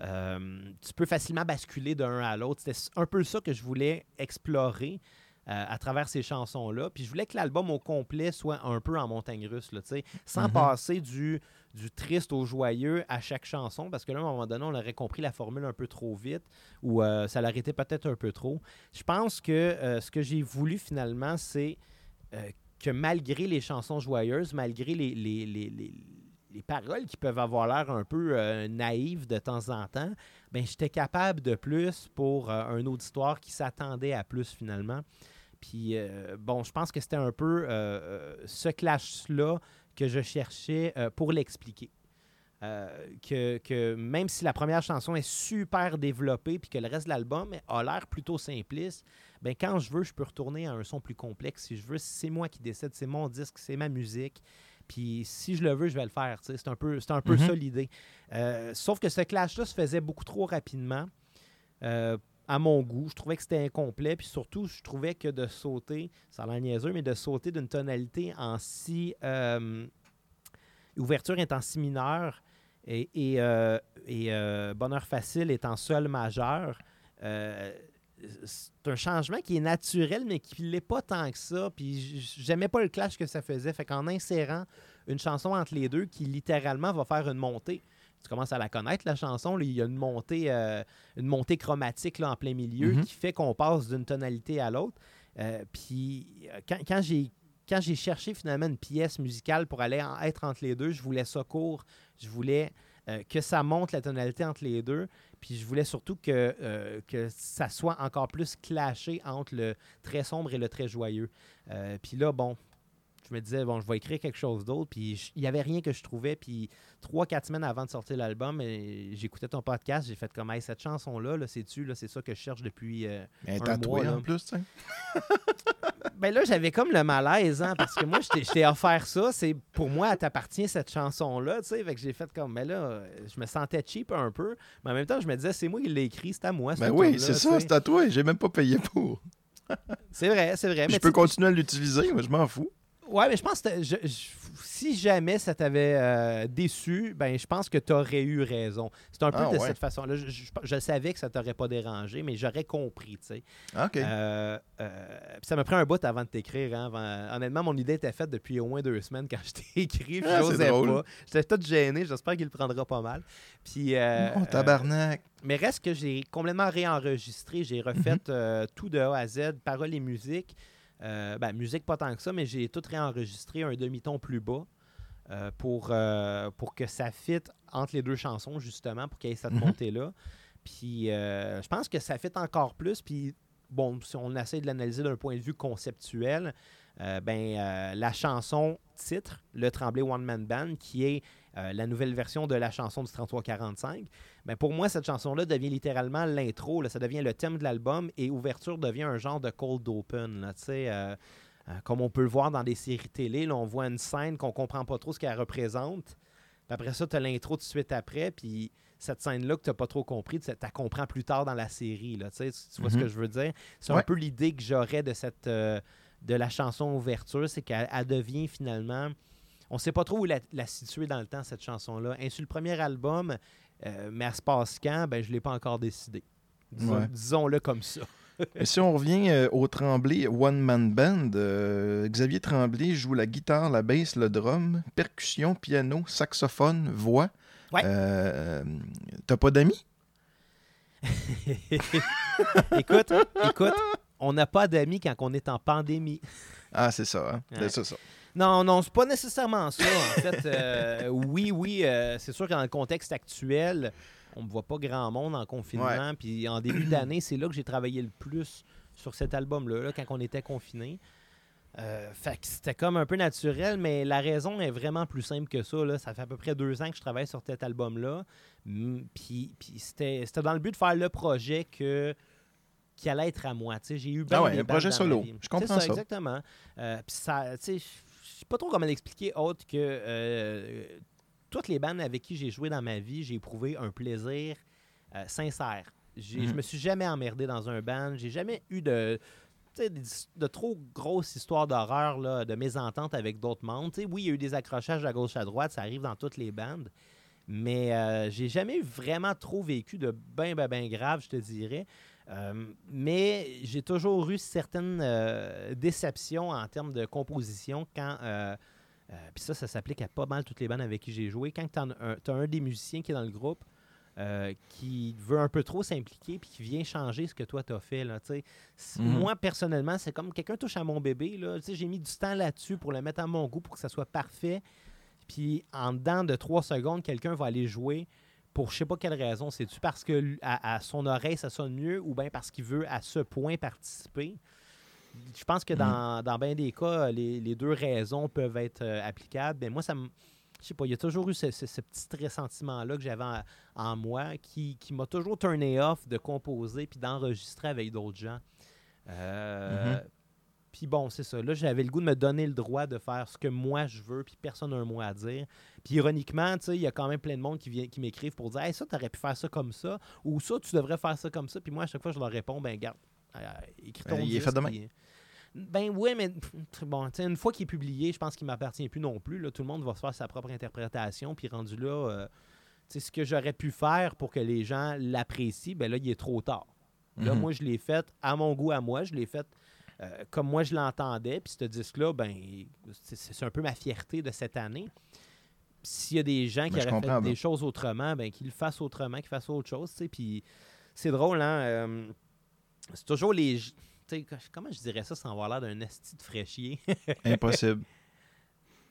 euh, tu peux facilement basculer d'un à l'autre. C'était un peu ça que je voulais explorer euh, à travers ces chansons-là. Puis je voulais que l'album au complet soit un peu en montagne russe, là, tu sais, sans Mhm. passer du, du triste au joyeux à chaque chanson, parce que là, à un moment donné, on aurait compris la formule un peu trop vite, ou euh, ça l'aurait été peut-être un peu trop. Je pense que euh, ce que j'ai voulu finalement, c'est que malgré les chansons joyeuses, malgré les, les, les- les- les paroles qui peuvent avoir l'air un peu euh, naïves de temps en temps, ben j'étais capable de plus pour euh, un auditoire qui s'attendait à plus finalement. Puis euh, bon, je pense que c'était un peu ce clash-là que je cherchais pour l'expliquer. Que, que même si la première chanson est super développée puis que le reste de l'album a l'air plutôt simpliste, ben quand je veux, je peux retourner à un son plus complexe. Si je veux, c'est moi qui décide, c'est mon disque, c'est ma musique. Puis si je le veux, je vais le faire. C'est un peu, c'est un peu Mhm. ça l'idée. Euh, sauf que ce clash-là se faisait beaucoup trop rapidement. euh, à mon goût, je trouvais que c'était incomplet, puis surtout, je trouvais que de sauter, ça a l'air niaiseux, mais de sauter d'une tonalité en si euh, ouverture est en si mineur et, et, et, bonheur facile est en sol majeur. C'est un changement qui est naturel, mais qui ne l'est pas tant que ça. Puis j'aimais pas le clash que ça faisait. Fait qu'en insérant une chanson entre les deux qui littéralement va faire une montée. Tu commences à la connaître, la chanson. là, il y a une montée, euh, une montée chromatique là, en plein milieu Mhm. qui fait qu'on passe d'une tonalité à l'autre. Euh, puis euh, quand, quand j'ai quand j'ai cherché finalement une pièce musicale pour aller en- être entre les deux, je voulais ça court. Je voulais euh, que ça monte la tonalité entre les deux. Puis je voulais surtout que, euh, que ça soit encore plus clashé entre le très sombre et le très joyeux. Euh, puis là, bon, je me disais, bon, je vais écrire quelque chose d'autre. Puis je- il n'y avait rien que je trouvais. Puis trois, quatre semaines avant de sortir l'album, euh, j'écoutais ton podcast. J'ai fait comme, hey, cette chanson-là, là, c'est-tu, là, c'est ça que je cherche depuis. euh, Mais Un mois, là. en plus, tu sais. [laughs] ben là, j'avais comme le malaise, hein, parce que moi, je t'ai- je offert ça. C'est pour moi, elle t'appartient cette chanson-là, tu sais. Fait que j'ai fait comme, ben là, euh, je me sentais cheap un peu, mais en même temps, je me disais, c'est moi qui l'ai écrit, c'est à moi. Ben oui, c'est ça, c'est tatoué. J'ai même pas payé pour. C'est vrai, c'est vrai. je mais peux tu sais, continuer à l'utiliser, mais je m'en fous. Ouais, mais je pense que je- je- si jamais ça t'avait euh, déçu, ben je pense que tu aurais eu raison. C'est un peu Ah, de ouais. cette façon-là. Je, savais que ça t'aurait pas dérangé, mais j'aurais compris, tu sais. OK. Euh, euh, ça m'a pris un bout avant de t'écrire. hein, Honnêtement, mon idée était faite depuis au moins deux semaines quand je t'ai [laughs] écrit. Ah, J'osais pas. J'étais tout gêné. J'espère qu'il le prendra pas mal. Puis, euh, oh, tabarnak. mais reste que j'ai complètement réenregistré. J'ai refait Mhm. tout de A à Z, paroles et musique. Euh, ben, musique pas tant que ça, mais j'ai tout réenregistré un demi-ton plus bas. euh, pour, euh, pour que ça fitte entre les deux chansons, justement, pour qu'il y ait cette Mhm. montée-là. Puis je pense que ça fit encore plus. Puis bon, si on essaie de l'analyser d'un point de vue conceptuel, ben, la chanson titre, Le Tremblay One Man Band, qui est euh, la nouvelle version de la chanson du 3345, ben, pour moi, cette chanson-là devient littéralement l'intro. Ça devient le thème de l'album et Ouverture devient un genre de cold open. là, euh, euh, comme on peut le voir dans des séries télé, là, on voit une scène qu'on comprend pas trop ce qu'elle représente. Puis après ça, tu as l'intro tout de suite après. Puis cette scène-là que tu n'as pas trop compris, tu la comprends plus tard dans la série. Là, tu vois ce Mhm. que je veux dire? C'est un peu l'idée que j'aurais de cette euh, de la chanson ouverture, c'est qu'elle elle devient finalement. On sait pas trop où la, la situer dans le temps, cette chanson-là. Et sur le premier album, euh, mais elle se passe quand, ben, je ne l'ai pas encore décidé. Disons- Ouais. Disons-le comme ça. [laughs] Et si on revient euh, au Tremblay One Man Band, euh, Xavier Tremblay joue la guitare, la basse, le drum, percussion, piano, saxophone, voix. Ouais. T'as pas d'amis? [laughs] écoute, écoute, on n'a pas d'amis quand on est en pandémie. Ah, c'est ça, hein? Ouais. C'est ça. Non, non, c'est pas nécessairement ça. En fait, Euh, oui, oui, euh, c'est sûr que dans le contexte actuel, on ne voit pas grand monde en confinement. Puis en début [clears throat] d'année, c'est là que j'ai travaillé le plus sur cet album-là, là, quand on était confiné. Euh, fait que c'était comme un peu naturel, mais la raison est vraiment plus simple que ça. Là. Ça fait à peu près deux ans que je travaille sur cet album-là. Mm, Puis, puis c'était c'était dans le but de faire le projet que qui allait être à moi. Tu sais, J'ai eu bien Ah ouais, des un projet bandes dans ma solo. vie. Je comprends C'est ça. Exactement. Euh, puis ça, tu sais, sais pas trop comment l'expliquer autre que euh, toutes les bandes avec qui j'ai joué dans ma vie, j'ai éprouvé un plaisir euh, sincère. J'ai- Je Mhm. me suis jamais emmerdé dans un band. J'ai jamais eu de, trop grosses histoires d'horreur, là, de mésentente avec d'autres membres. Oui, il y a eu des accrochages à gauche à droite, ça arrive dans toutes les bandes. Mais euh, j'ai jamais vraiment trop vécu de ben, ben, ben grave, je te dirais. Euh, mais j'ai toujours eu certaines euh, déceptions en termes de composition quand. euh, Puis ça, ça s'applique à pas mal toutes les bandes avec qui j'ai joué. Quand tu as, un des musiciens qui est dans le groupe qui veut un peu trop s'impliquer puis qui vient changer ce que toi t'as fait. Là, Mhm. Moi, personnellement, c'est comme quelqu'un touche à mon bébé. J'ai mis du temps là-dessus pour le mettre à mon goût pour que ça soit parfait. Puis en dedans de trois secondes, quelqu'un va aller jouer pour je sais pas quelle raison. C'est-tu parce que à, à son oreille, ça sonne mieux ou bien parce qu'il veut à ce point participer? Je pense que dans, dans bien des cas, les, les deux raisons peuvent être euh, applicables. Mais moi, ça me. Je sais pas, il y a toujours eu ce, ce- ce petit ressentiment-là que j'avais en, en moi qui, qui m'a toujours turné off de composer puis d'enregistrer avec d'autres gens. Euh, Mhm. Puis bon, c'est ça. Là, j'avais le goût de me donner le droit de faire ce que moi je veux, puis personne n'a un mot à dire. Puis ironiquement, tu sais, il y a quand même plein de monde qui, vient, qui m'écrivent pour dire Hey, ça, t'aurais pu faire ça comme ça, ou ça, tu devrais faire ça comme ça. Puis moi, à chaque fois, je leur réponds Ben, garde, euh, écris ton Ben, il est disque, fait de même. puis- Ben oui, mais bon, une fois qu'il est publié, je pense qu'il m'appartient plus non plus. Là. Tout le monde va se faire sa propre interprétation. Puis rendu là, euh, ce que j'aurais pu faire pour que les gens l'apprécient, ben là, il est trop tard. Là, Mhm. moi, je l'ai fait à mon goût, à moi. Je l'ai fait euh, comme moi, je l'entendais. Puis ce disque-là, ben, c'est- un peu ma fierté de cette année. S'il y a des gens qui Ben, auraient fait des ben. choses autrement, ben, qu'ils le fassent autrement, qu'ils fassent autre chose. Puis c'est drôle, hein? euh, c'est toujours les. comment je dirais ça sans avoir l'air d'un esti de fraîchier? [laughs] Impossible.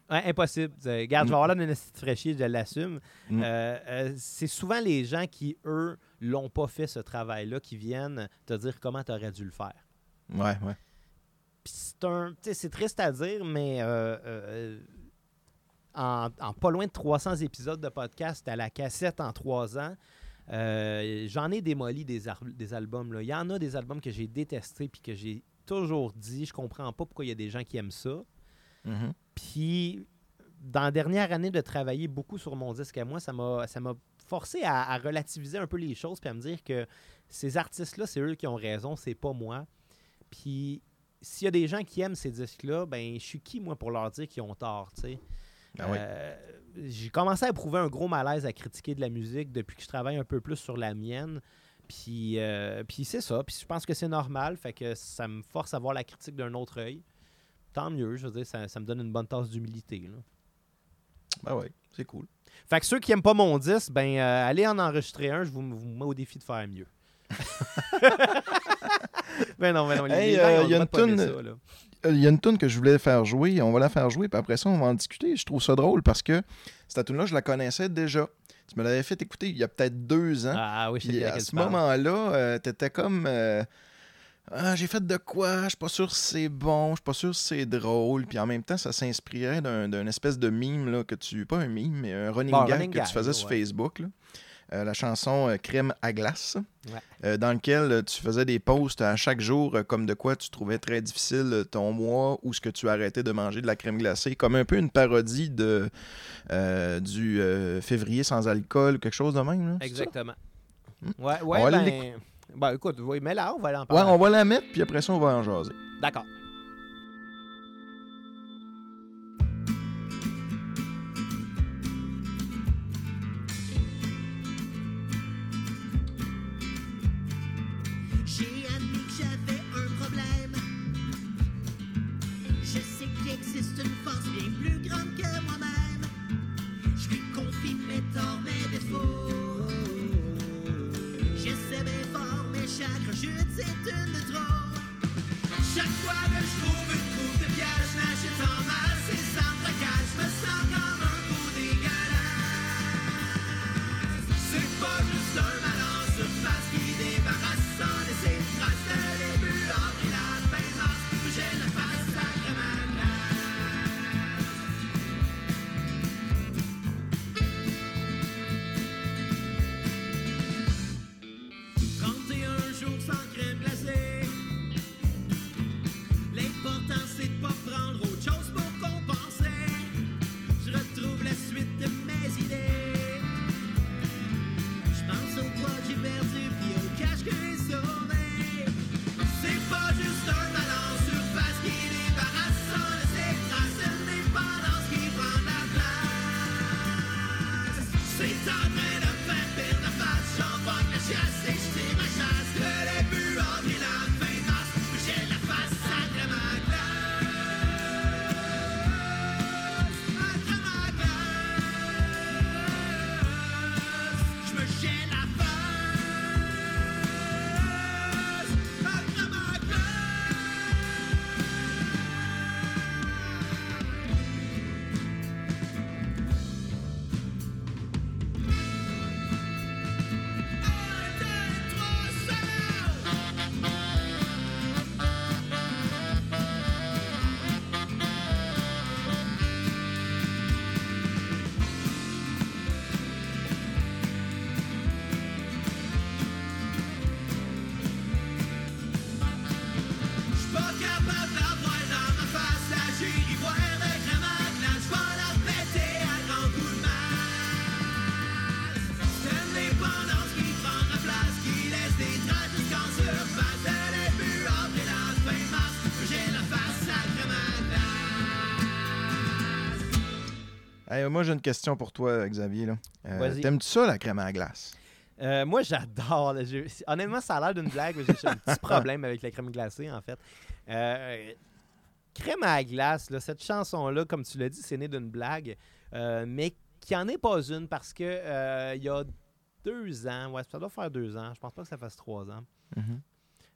Ouais, impossible. Euh, Regarde, je vais Mm. avoir l'air d'un esti de fraîchier, je l'assume. Mm. Euh, c'est souvent les gens qui, eux, l'ont pas fait ce travail-là, qui viennent te dire comment tu aurais dû le faire. Ouais, ouais. C'est triste à dire, mais euh, euh, en, en pas loin de 300 épisodes de podcast à la cassette en trois ans, euh, j'en ai démoli des, des albums. là. Il y en a des albums que j'ai détestés puis que j'ai toujours dit, je comprends pas pourquoi il y a des gens qui aiment ça. Mhm. Puis, dans la dernière année de travailler beaucoup sur mon disque à moi, ça m'a, ça m'a forcé à, à relativiser un peu les choses puis à me dire que ces artistes-là, c'est eux qui ont raison, c'est pas moi. Puis, s'il y a des gens qui aiment ces disques-là, ben, je suis qui, moi, pour leur dire qu'ils ont tort, tu sais? Oui. Euh, j'ai commencé à éprouver un gros malaise à critiquer de la musique depuis que je travaille un peu plus sur la mienne. Puis, euh, puis c'est ça. Puis je pense que c'est normal. Fait que ça me force à voir la critique d'un autre œil. Tant mieux, je veux dire, ça, ça me donne une bonne tasse d'humilité. Ben ouais, c'est cool. Fait que ceux qui aiment pas mon disque, ben euh, allez en enregistrer un, je vous, vous mets au défi de faire mieux. [laughs] [laughs] ben non, ben non, Hey, gens, ils euh, y a une toune-. Euh, Il y a une tune que je voulais faire jouer, on va la faire jouer, puis après ça, on va en discuter. Je trouve ça drôle parce que cette tune là je la connaissais déjà. Tu me l'avais fait écouter il y a peut-être deux ans. Ah oui, je sais à ce moment-là, euh, t'étais comme. euh, Ah, j'ai fait de quoi, je suis pas sûr si c'est bon, je suis pas sûr si c'est drôle. Puis en même temps, ça s'inspirait d'un espèce de mime là, que tu. Pas un mime, mais un running Bon, gag running que gag, tu faisais sur. Facebook. là. Euh, la chanson euh, Crème à glace, Ouais. euh, dans lequel tu faisais des posts à chaque jour, comme de quoi tu trouvais très difficile ton mois ou ce que tu arrêtais de manger de la crème glacée, comme un peu une parodie de, du février sans alcool, quelque chose de même. là? Exactement. Hmm? Ouais, ouais, ben, ben, écoute, oui, mais là, on va en Ouais, parler. on va la mettre, puis après ça, on va en jaser. D'accord. Rechute c'est une de trop. Hey, moi, j'ai une question pour toi, Xavier. Euh. T'aimes-tu ça, la crème à glace? Euh, moi, j'adore. Honnêtement, ça a l'air d'une blague, mais j'ai un petit problème avec la crème glacée, en fait. Euh, crème à glace, là, cette chanson-là, comme tu l'as dit, c'est né d'une blague, mais qui en est pas une parce que il y a deux ans, ouais, ça doit faire deux ans, je pense pas que ça fasse trois ans. Mhm.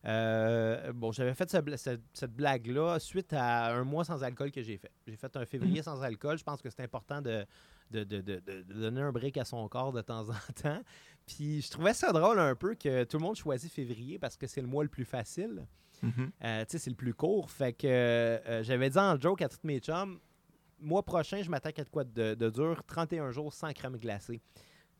Euh, bon, j'avais fait ce cette, cette blague-là suite à un mois sans alcool que j'ai fait. J'ai fait un février sans alcool. Je pense que c'est important de, de, de- de- de- de donner un break à son corps de temps en [laughs] temps. Puis je trouvais ça drôle un peu que tout le monde choisit février parce que c'est le mois le plus facile. Mhm. Euh, tu sais, c'est le plus court. Fait que euh, j'avais dit en joke à tous mes chums, mois prochain, je m'attaque à de quoi de, de dur, 31 jours sans crème glacée.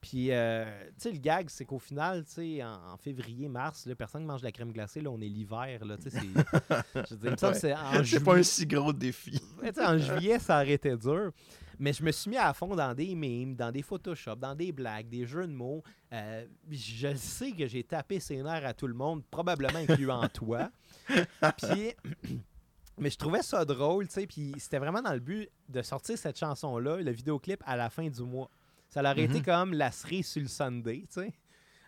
Puis, euh, tu sais, le gag, c'est qu'au final, tu sais, en, en février, mars, là, personne ne mange de la crème glacée. Là, on est l'hiver, là, tu sais, c'est... [laughs] je veux dire, c'est en pas un si gros défi. Ouais, en juillet, ça aurait été dur. Mais je me suis mis à fond dans des memes, dans des Photoshop, dans des blagues, des jeux de mots. Euh, je sais que j'ai tapé ses nerfs à tout le monde, probablement incluant [laughs] toi. Puis, [clears throat] mais je trouvais ça drôle, tu sais. Puis c'était vraiment dans le but de sortir cette chanson-là, le vidéoclip, à la fin du mois. Ça aurait été Mhm. comme la cerise sur le Sunday, tu sais,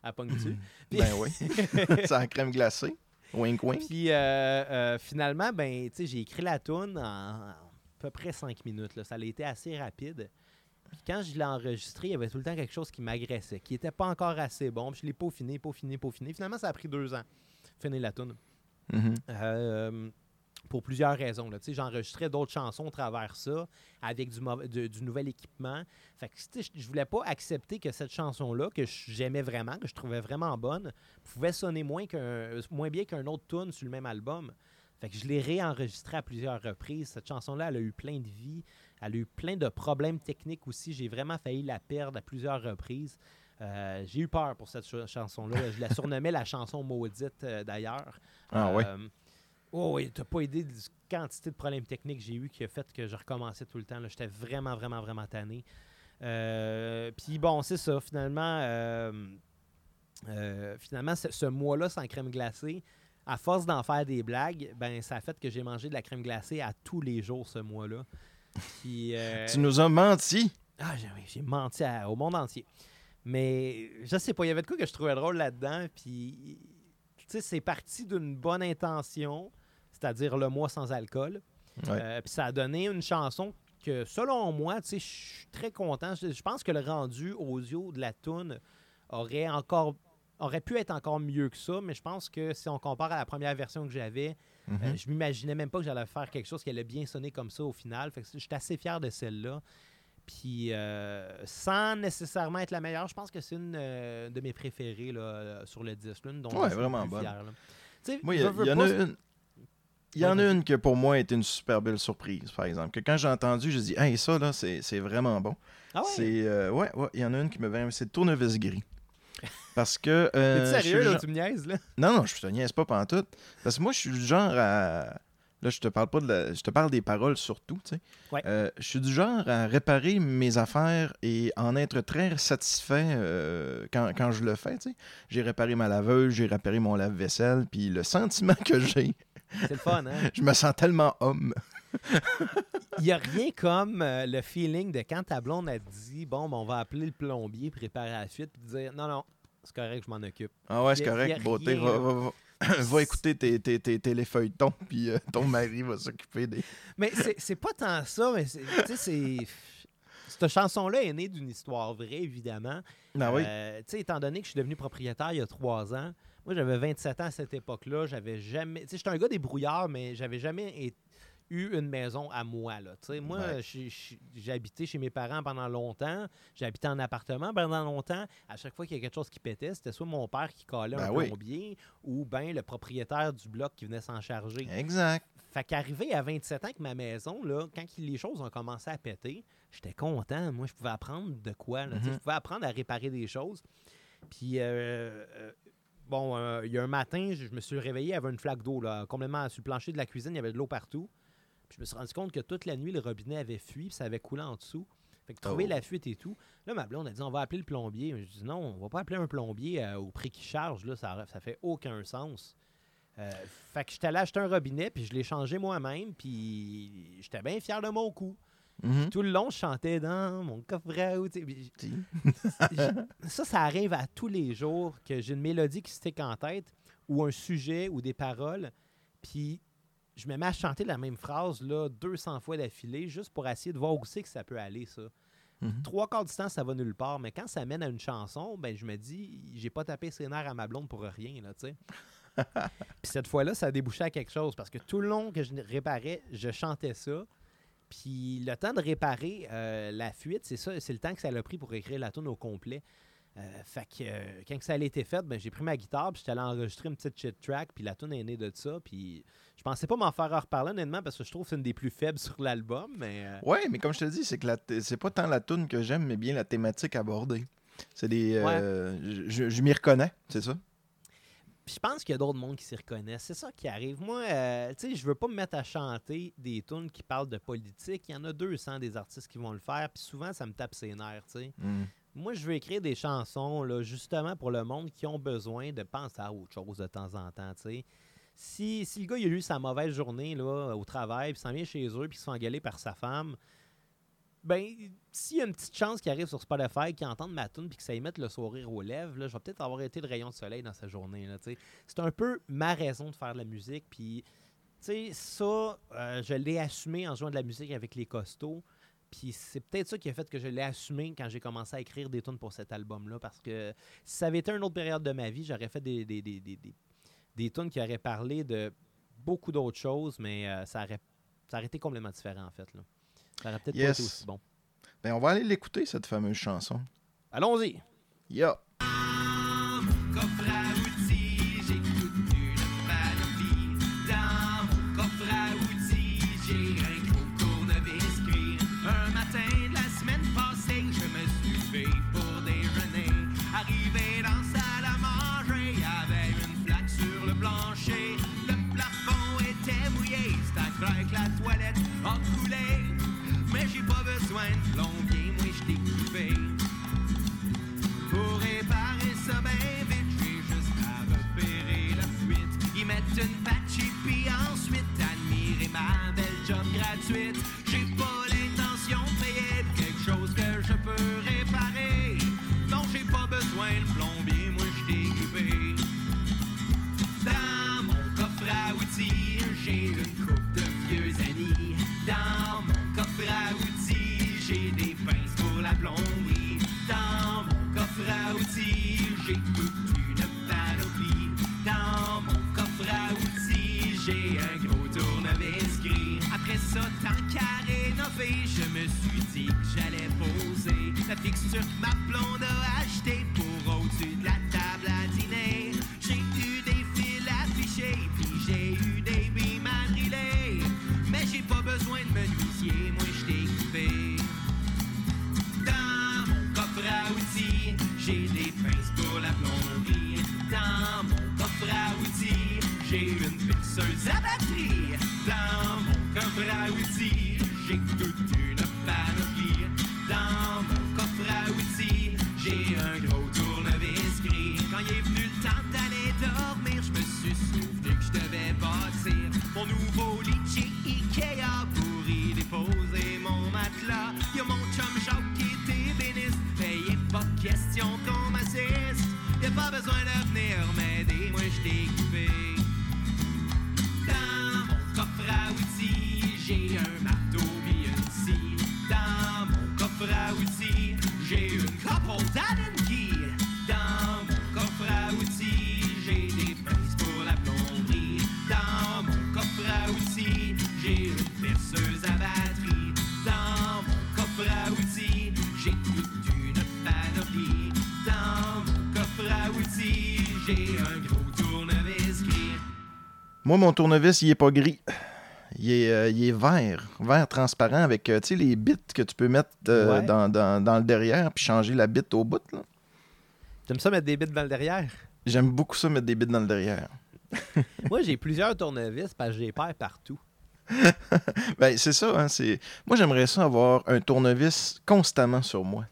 à Ponctu. [laughs] Puis- Ben oui. [laughs] C'est en crème glacée. Wink, wink. Puis euh, euh, finalement, ben, tu sais, j'ai écrit la toune en, en à peu près cinq minutes. là. Ça a été assez rapide. Puis quand je l'ai enregistré, il y avait tout le temps quelque chose qui m'agressait, qui n'était pas encore assez bon. Puis je l'ai peaufiné, peaufiné, peaufiné. Finalement, ça a pris deux ans. Finir la toune. Mhm. Euh, pour plusieurs raisons. J'enregistrais d'autres chansons au travers ça, avec du, mauvais- de- du nouvel équipement. Fait que, je voulais pas accepter que cette chanson-là, que j'aimais vraiment, que je trouvais vraiment bonne, pouvait sonner moins, qu'un, moins bien qu'un autre tune sur le même album. Fait que je l'ai réenregistré à plusieurs reprises. Cette chanson-là, elle a eu plein de vie. Elle a eu plein de problèmes techniques aussi. J'ai vraiment failli la perdre à plusieurs reprises. Euh, j'ai eu peur pour cette ch- chanson-là. Je la surnommais la chanson maudite, euh, d'ailleurs. Ah oui. Oh oui, t'as pas idée de la quantité de problèmes techniques que j'ai eu qui a fait que je recommençais tout le temps. J'étais vraiment, vraiment, vraiment tanné. Euh, Puis bon, c'est ça. Finalement, euh, euh, finalement ce, ce mois-là sans crème glacée, à force d'en faire des blagues, ben ça a fait que j'ai mangé de la crème glacée à tous les jours ce mois-là. [laughs] Tu nous as menti. ah, j'ai oui, j'ai menti à- au monde entier. Mais je sais pas, il y avait de quoi que je trouvais drôle là-dedans. Puis, tu sais, c'est parti d'une bonne intention, c'est-à-dire le mois sans alcool. Euh, ça a donné une chanson que, selon moi, je suis très content. Je, pense que le rendu audio de la tune aurait encore aurait pu être encore mieux que ça, mais je pense que si on compare à la première version que j'avais, Mhm. euh, je m'imaginais même pas que j'allais faire quelque chose qui allait bien sonner comme ça au final. Fait que j'étais assez fier de celle-là. Puis euh, sans nécessairement être la meilleure, je pense que c'est une euh, de mes préférées là, sur le disque. là, dont Ouais, vraiment bonne. fier, Moi, il y, y en a une. Il y en a une que pour moi était une super belle surprise, par exemple. Que quand j'ai entendu, j'ai dit, hey, ça, là, c'est vraiment bon. Ah ouais? C'est. euh, ouais, ouais, il y en a une qui me vient. C'est Tournevis Gris. [laughs] Parce que. euh, T'es sérieux, là, genre- tu me niaises, là? Non, non, je te niaise pas pantoute. Parce que moi, je suis du genre à. Là, je te parle pas de la... Je te parle des paroles surtout, tu sais. Ouais. Euh, je suis du genre à réparer mes affaires et en être très satisfait euh, quand, quand je le fais, tu sais. J'ai réparé ma laveuse, j'ai réparé mon lave-vaisselle, puis le [laughs] sentiment que j'ai, C'est le fun, hein? [laughs] je me sens tellement homme. Il n'y a rien comme euh, le feeling de quand ta blonde a dit Bon, ben, on va appeler le plombier, préparer la suite, puis dire Non, non, c'est correct, je m'en occupe. Ah ouais, c'est correct. Beauté, va, va, va- [coughs] va écouter tes, tes, tes téléfeuilletons, puis euh, ton mari va s'occuper des. [laughs] Mais c'est pas tant ça, mais tu sais, c'est. Cette chanson-là est née d'une histoire vraie, évidemment. Ah oui. Euh, tu sais, étant donné que je suis devenu propriétaire il y a trois ans, moi j'avais 27 ans à cette époque-là, j'avais jamais. Tu sais, j'étais un gars débrouillard, mais j'avais jamais eu une maison à moi. Là. Tu sais, moi, Ouais. j'ai- habité chez mes parents pendant longtemps, j'ai habité en appartement pendant longtemps. À chaque fois qu'il y a quelque chose qui pétait, c'était soit mon père qui calait Ben un oui. plombier ou bien le propriétaire du bloc qui venait s'en charger. Exact. Fait qu'arrivé à 27 ans avec ma maison, là, quand les choses ont commencé à péter, j'étais content. Moi, je pouvais apprendre de quoi. là, tu sais, Mhm. Je pouvais apprendre à réparer des choses. Puis, euh, euh, bon, euh, il y a un matin, je je me suis réveillé, il y avait une flaque d'eau, là, complètement sur le plancher de la cuisine, il y avait de l'eau partout. Puis, je me suis rendu compte que toute la nuit, le robinet avait fui, puis ça avait coulé en dessous. Fait que trouver Oh. la fuite et tout. Là, ma blonde a dit on va appeler le plombier. Je dis non, on va pas appeler un plombier euh, au prix qu'il charge. Là, ça, ça fait aucun sens. Euh, fait que j'étais allé acheter un robinet, puis je l'ai changé moi-même, puis j'étais bien fier de mon coup. Mhm. Tout le long, je chantais dans mon coffret. [laughs] j- ça, ça arrive à tous les jours que j'ai une mélodie qui se stick en tête, ou un sujet, ou des paroles, puis je me mets à chanter la même phrase là, 200 fois d'affilée, juste pour essayer de voir où c'est que ça peut aller, ça. Mhm. Trois quarts du temps, ça va nulle part, mais quand ça mène à une chanson, ben je me dis, j'ai pas tapé ses nerfs à ma blonde pour rien, là, tu sais. [laughs] Puis cette fois-là, ça a débouché à quelque chose, parce que tout le long que je réparais, je chantais ça. Puis le temps de réparer euh, la fuite, c'est ça, c'est le temps que ça a pris pour écrire la tune au complet. Euh, fait que euh, quand ça a été fait, ben, j'ai pris ma guitare, puis j'étais allé enregistrer une petite shit track, puis la tune est née de ça. Puis je pensais pas m'en faire reparler honnêtement, parce que je trouve que c'est une des plus faibles [laughs] sur l'album, mais euh, Ouais, mais comme je te dis, c'est que la t- c'est pas tant la tune que j'aime, mais bien la thématique abordée. C'est des. je m'y reconnais, c'est ça? Puis je pense qu'il y a d'autres mondes qui s'y reconnaissent. C'est ça qui arrive. Moi, euh, tu sais, je veux pas me mettre à chanter des tunes qui parlent de politique. Il y en a 200 des artistes qui vont le faire. Puis souvent, ça me tape ses nerfs, tu sais. Mhm. Moi, je veux écrire des chansons, là, justement pour le monde qui ont besoin de penser à autre chose de temps en temps, tu sais. Si, si le gars il a eu sa mauvaise journée là, au travail, puis s'en vient chez eux, puis se fait engueuler par sa femme, ben, s'il y a une petite chance qu'il arrive sur Spotify, qu'il entende ma tune, puis que ça y mette le sourire aux lèvres, là, je vais peut-être avoir été le rayon de soleil dans sa journée. C'est un peu ma raison de faire de la musique, puis, tu sais, ça, euh, je l'ai assumé en jouant de la musique avec les costauds. Puis c'est peut-être ça qui a fait que je l'ai assumé quand j'ai commencé à écrire des tunes pour cet album-là. Parce que si ça avait été une autre période de ma vie, j'aurais fait des, des, des, des, des, des tunes qui auraient parlé de beaucoup d'autres choses, mais euh, ça, aurait, ça aurait été complètement différent en fait. Là. Ça aurait peut-être Yes. pas été aussi bon. Ben, on va aller l'écouter, cette fameuse chanson. Allons-y! Yeah! Question qu'on m'assiste. Y'a pas besoin Moi, mon tournevis, il est pas gris. Il est, euh, il est vert, vert transparent avec euh, les bits que tu peux mettre euh, Ouais. dans, dans- dans le derrière puis changer la bite au bout. T'aimes ça mettre des bits dans le derrière? J'aime beaucoup ça, mettre des bits dans le derrière. [laughs] Moi, j'ai plusieurs tournevis parce que j'ai peur partout. [laughs] Ben, c'est ça. Hein. Moi, j'aimerais ça avoir un tournevis constamment sur moi.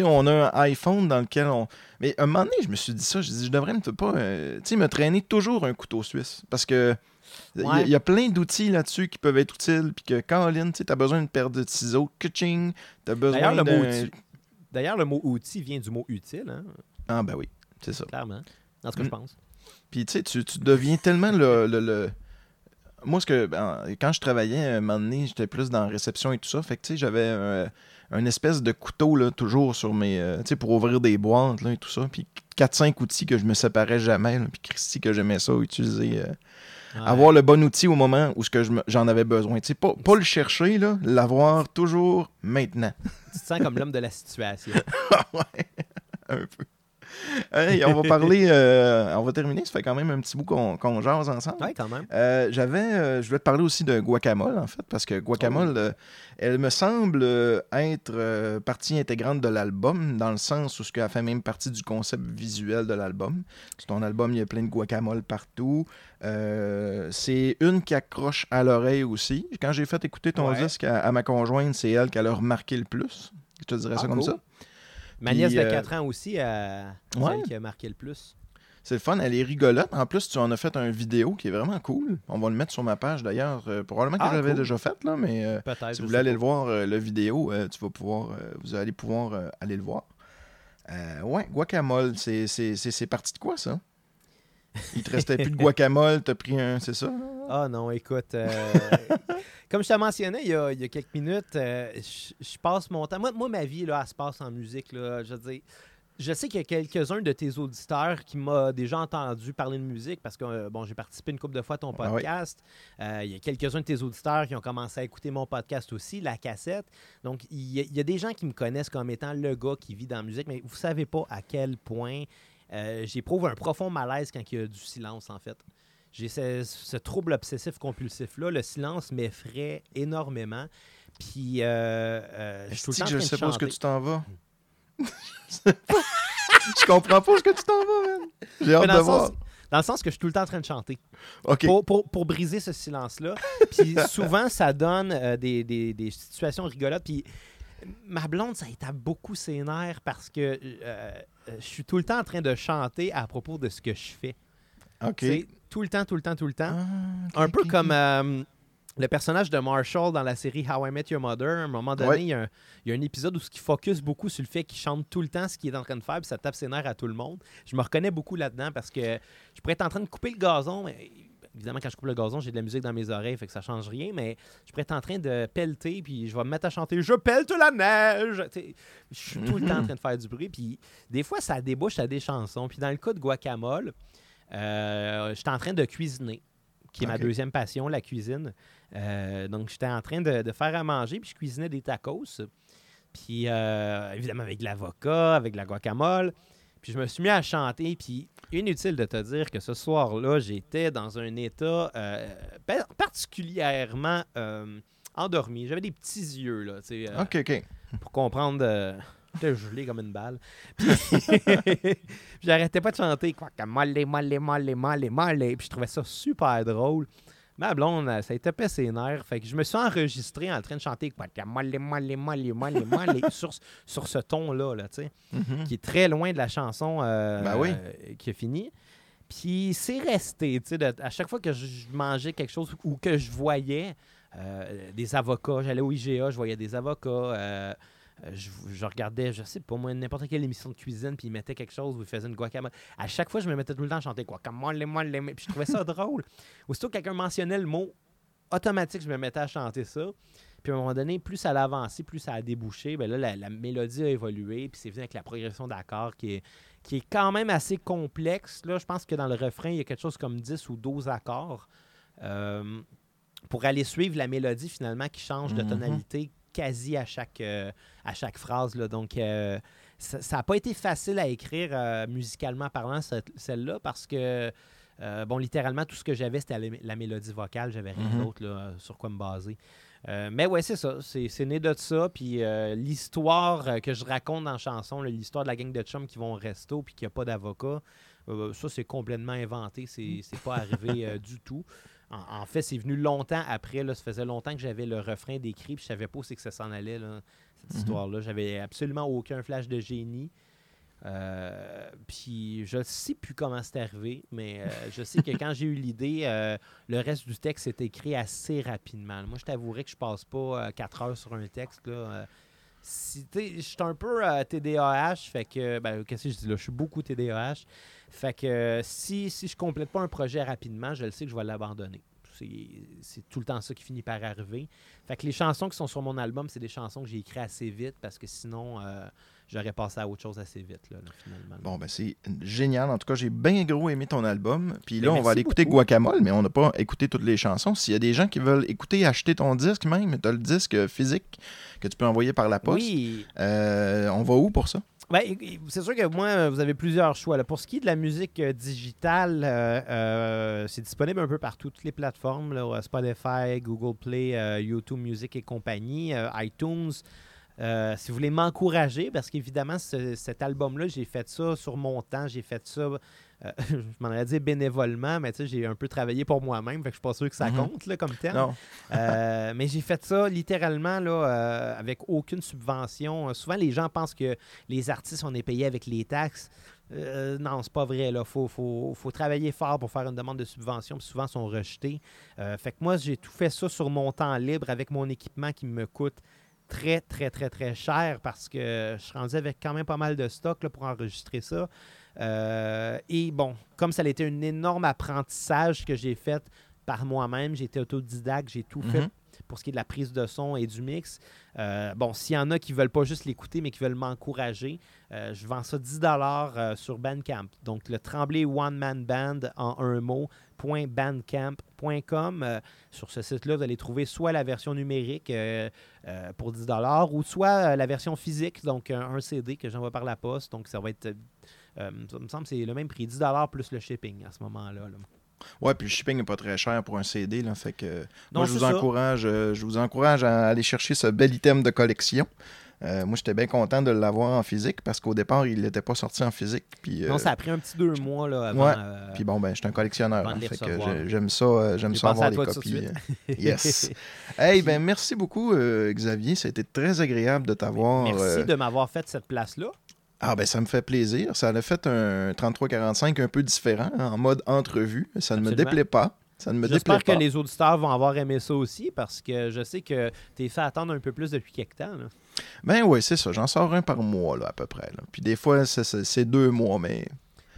Sais, on a un iPhone dans lequel on. Mais un moment donné, je me suis dit ça. Je dis, je devrais me, pas, euh, me traîner toujours un couteau suisse. Parce que. Il y a- Ouais. il y, a plein d'outils là-dessus qui peuvent être utiles. Puis que, Caroline, tu as besoin d'une paire de ciseaux, kitching, tu as besoin d'un. D'ailleurs, le mot outil vient du mot utile, hein, Ah, ben oui, c'est ça. clairement. Dans ce que Mm. je pense. Puis tu sais, tu, deviens tellement le, le- le- Moi, ce que ben, quand je travaillais, un moment donné, j'étais plus dans la réception et tout ça. Fait que tu sais, j'avais un, un espèce de couteau là, toujours sur mes. euh, tu sais, pour ouvrir des boîtes là, et tout ça. Puis 4-5 outils que je me séparais jamais. là. Puis Christy, que j'aimais ça, utiliser. euh, Ouais. Avoir le bon outil au moment où j'en avais besoin. Tu sais, pas, pas le chercher, là, l'avoir toujours maintenant. Tu te sens comme l'homme de la situation. [laughs] ouais, un peu. [laughs] Hey, on va parler, euh, on va terminer. Ça fait quand même un petit bout qu'on qu'on jase ensemble. Ouais, quand même. Euh, J'avais, euh, je voulais te parler aussi de Guacamole, en fait, parce que Guacamole, euh, elle me semble être partie intégrante de l'album, dans le sens où ce qu'elle fait même partie du concept visuel de l'album. Sur ton album, il y a plein de guacamole partout. C'est une qui accroche à l'oreille aussi. Quand j'ai fait écouter ton Ouais. disque à, à ma conjointe, c'est elle qui a remarqué le plus. Je te dirais Ah, ça comme cool. ça. Ma nièce de euh, 4 ans aussi, euh, Ouais. celle qui a marqué le plus. C'est le fun, elle est rigolote. En plus, tu en as fait un vidéo qui est vraiment cool. On va le mettre sur ma page d'ailleurs. Euh, probablement que Ah, je l'avais cool. déjà fait, là, mais euh, si vous voulez aller le voir, euh, le vidéo, tu vas pouvoir, vous allez pouvoir aller le voir. Ouais, guacamole, c'est parti de quoi ça? Il te restait plus de guacamole, t'as pris un, c'est ça? Ah non, écoute, euh, [laughs] comme je te mentionnais il y a, il y a quelques minutes, euh, je je passe mon temps. Moi, moi, ma vie, là, elle se passe en musique. Là, je veux dire, je sais qu'il y a quelques-uns de tes auditeurs qui m'ont déjà entendu parler de musique parce que euh, bon, j'ai participé une couple de fois à ton Ah oui. podcast. Euh, il y a quelques-uns de tes auditeurs qui ont commencé à écouter mon podcast aussi, la cassette. Donc, il y, a, il y a des gens qui me connaissent comme étant le gars qui vit dans la musique, mais vous savez pas à quel point euh, j'éprouve un profond malaise quand il y a du silence, en fait. J'ai ce, ce trouble obsessif-compulsif-là. Le silence m'effraie énormément. Puis, euh, euh, je suis tout le temps que je sais pas où ce que chanter. tu t'en vas? [laughs] je comprends pas où ce que tu t'en vas, man? J'ai hâte de dans, le voir. sens, dans le sens que je suis tout le temps en train de chanter. Pour, pour- pour briser ce silence-là. Puis [laughs] souvent, ça donne euh, des, des- des situations rigolotes. Puis ma blonde, ça étape beaucoup ses nerfs parce que euh, je suis tout le temps en train de chanter à propos de ce que je fais. OK. Tout le temps, tout le temps, tout le temps. Ah, Un peu comme euh, le personnage de Marshall dans la série How I Met Your Mother. À un moment donné, Ouais. il, y a un, il y a un épisode où ce qui focus beaucoup sur le fait qu'il chante tout le temps ce qu'il est en train de faire, puis ça tape ses nerfs à tout le monde. Je me reconnais beaucoup là-dedans parce que je pourrais être en train de couper le gazon. mais évidemment, quand je coupe le gazon, j'ai de la musique dans mes oreilles, fait que ça change rien, mais je pourrais être en train de pelleter, puis je vais me mettre à chanter Je pelte la neige. Je suis tout le temps en train de faire du bruit, puis des fois, ça débouche à des chansons. Puis dans le cas de Guacamole, euh, j'étais en train de cuisiner, qui est ma deuxième passion, la cuisine. Euh, donc, j'étais en train de, de faire à manger, puis je cuisinais des tacos. Puis, euh, évidemment, avec de l'avocat, avec de la guacamole. Puis, je me suis mis à chanter. Puis, inutile de te dire que ce soir-là, j'étais dans un état euh, pa- particulièrement euh, endormi. J'avais des petits yeux, là, tu sais, euh, OK, OK. pour comprendre. J'étais gelé comme une balle. Puis, [laughs] j'arrêtais pas de chanter quoi que molle, molle, molle, molle, molle. Puis je trouvais ça super drôle. Ma blonde, ça a tapé ses nerfs. Fait que je me suis enregistré en train de chanter [laughs] sur, sur ce ton-là, là, tu sais, Mhm. qui est très loin de la chanson euh, Ben oui. euh, qui a fini. Puis c'est resté, tu sais, à chaque fois que je je mangeais quelque chose ou que je voyais euh, des avocats, j'allais au IGA, je voyais des avocats. Euh, je, je regardais, je sais pas moi, n'importe quelle émission de cuisine, puis ils mettaient quelque chose où ils faisaient une guacamole. À chaque fois, je me mettais tout le temps à chanter guacamole, moi, les puis je trouvais ça [laughs] drôle. Aussitôt que quelqu'un mentionnait le mot, automatique, je me mettais à chanter ça. Puis à un moment donné, plus ça a avancé, plus ça a débouché. Ben là, la, la mélodie a évolué, puis c'est venu avec la progression d'accords qui est, qui est quand même assez complexe. Là, je pense que dans le refrain, il y a quelque chose comme 10 ou 12 accords. Euh, pour aller suivre la mélodie finalement qui change de Mhm. tonalité quasi à chaque, euh, à chaque phrase. Là. Donc, euh, ça n'a pas été facile à écrire euh, musicalement parlant, celle-là, parce que, bon, littéralement, tout ce que j'avais, c'était la, mélodie vocale. J'avais rien Mhm. d'autre sur quoi me baser. Mais ouais, c'est ça. C'est né de ça. Puis l'histoire que je raconte dans la chanson, l'histoire de la gang de chums qui vont au resto puis qu'il n'y a pas d'avocat, ça, c'est complètement inventé. C'est pas arrivé du tout. En, en fait, c'est venu longtemps après. Là, ça faisait longtemps que j'avais le refrain décrit puis je savais pas où c'est que ça s'en allait, là, cette Mhm. histoire-là. J'avais absolument aucun flash de génie. Euh, puis je sais plus comment c'est arrivé, mais euh, je sais que quand j'ai eu l'idée, euh, le reste du texte s'est écrit assez rapidement. Moi, je t'avouerais que je passe pas 4 heures sur un texte. Là. Si, je suis un peu TDAH, fait que, ben, qu'est-ce que je dis là? Je suis beaucoup TDAH. Fait que euh, si, si je complète pas un projet rapidement, je le sais que je vais l'abandonner. C'est- tout le temps ça qui finit par arriver. Fait que les chansons qui sont sur mon album, c'est des chansons que j'ai écrites assez vite parce que sinon, euh, j'aurais passé à autre chose assez vite, là, là, finalement. Bon, ben c'est génial. En tout cas, j'ai bien gros aimé ton album. Puis là, Ben, on va aller écouter. Guacamole, mais on n'a pas écouté toutes les chansons. S'il y a des gens qui veulent écouter, acheter ton disque même, tu as le disque physique que tu peux envoyer par la poste. Oui, Euh, on va où pour ça? Ben, c'est sûr que moi, euh, vous avez plusieurs choix. là. Pour ce qui est de la musique euh, digitale, euh, c'est disponible un peu partout, toutes les plateformes, là, Spotify, Google Play, YouTube Music et compagnie, iTunes. Si vous voulez m'encourager, parce qu'évidemment, ce- cet album-là, j'ai fait ça sur mon temps, j'ai fait ça, euh, [laughs] je m'en allais dire bénévolement, mais tu sais, j'ai un peu travaillé pour moi-même, fait que je suis pas sûr que ça Mhm. compte là, comme terme. Non. Euh, [laughs] mais j'ai fait ça littéralement là, euh, avec aucune subvention. Souvent, les gens pensent que les artistes, on est payés avec les taxes. Euh, non, c'est pas vrai. Il faut, faut, faut travailler fort pour faire une demande de subvention, puis souvent, ils sont rejetés. Euh, fait que moi, j'ai tout fait ça sur mon temps libre avec mon équipement qui me coûte très, très, très, très cher parce que je suis rendu avec quand même pas mal de stock là, pour enregistrer ça. Euh, et bon, comme ça a été un énorme apprentissage que j'ai fait par moi-même, j'ai été autodidacte, j'ai tout fait Mhm. pour ce qui est de la prise de son et du mix. Euh, bon, s'il y en a qui veulent pas juste l'écouter, mais qui veulent m'encourager, euh, je vends ça 10 euh, sur Bandcamp. Donc, le Tremblay One Man Band en un mot, .bandcamp.com. Sur ce site-là, vous allez trouver soit la version numérique pour 10 ou soit la version physique, donc un, CD que j'envoie par la poste. Donc, ça va être, ça me semble que c'est le même prix, 10 plus le shipping à ce moment-là. là. Ouais, puis le shipping n'est pas très cher pour un CD. Là, fait que, euh, Non, moi, je vous, ça. encourage, euh, je vous encourage à aller chercher ce bel item de collection. Euh, moi, j'étais bien content de l'avoir en physique parce qu'au départ, il n'était pas sorti en physique. Puis, euh, Non, ça a pris un petit deux mois là, avant. Ouais. euh, puis bon, ben, j'étais un collectionneur. Hein, fait que j'aime ça, euh, j'aime J'ai ça avoir les copies. euh, yes. [laughs] Hey, ben, merci beaucoup, euh, Xavier. Ça a été très agréable de t'avoir. Merci euh, de m'avoir fait cette place-là. Ah ben ça me fait plaisir. Ça a fait un 3345 un peu différent, en mode entrevue. Ça ne me déplaît pas. Ça ne me déplaît J'espère que les auditeurs vont avoir aimé ça aussi parce que je sais que tu es fait attendre un peu plus depuis quelque temps. là. Ben oui, c'est ça. J'en sors un par mois, là, à peu près. là. Puis des fois, c'est- deux mois, mais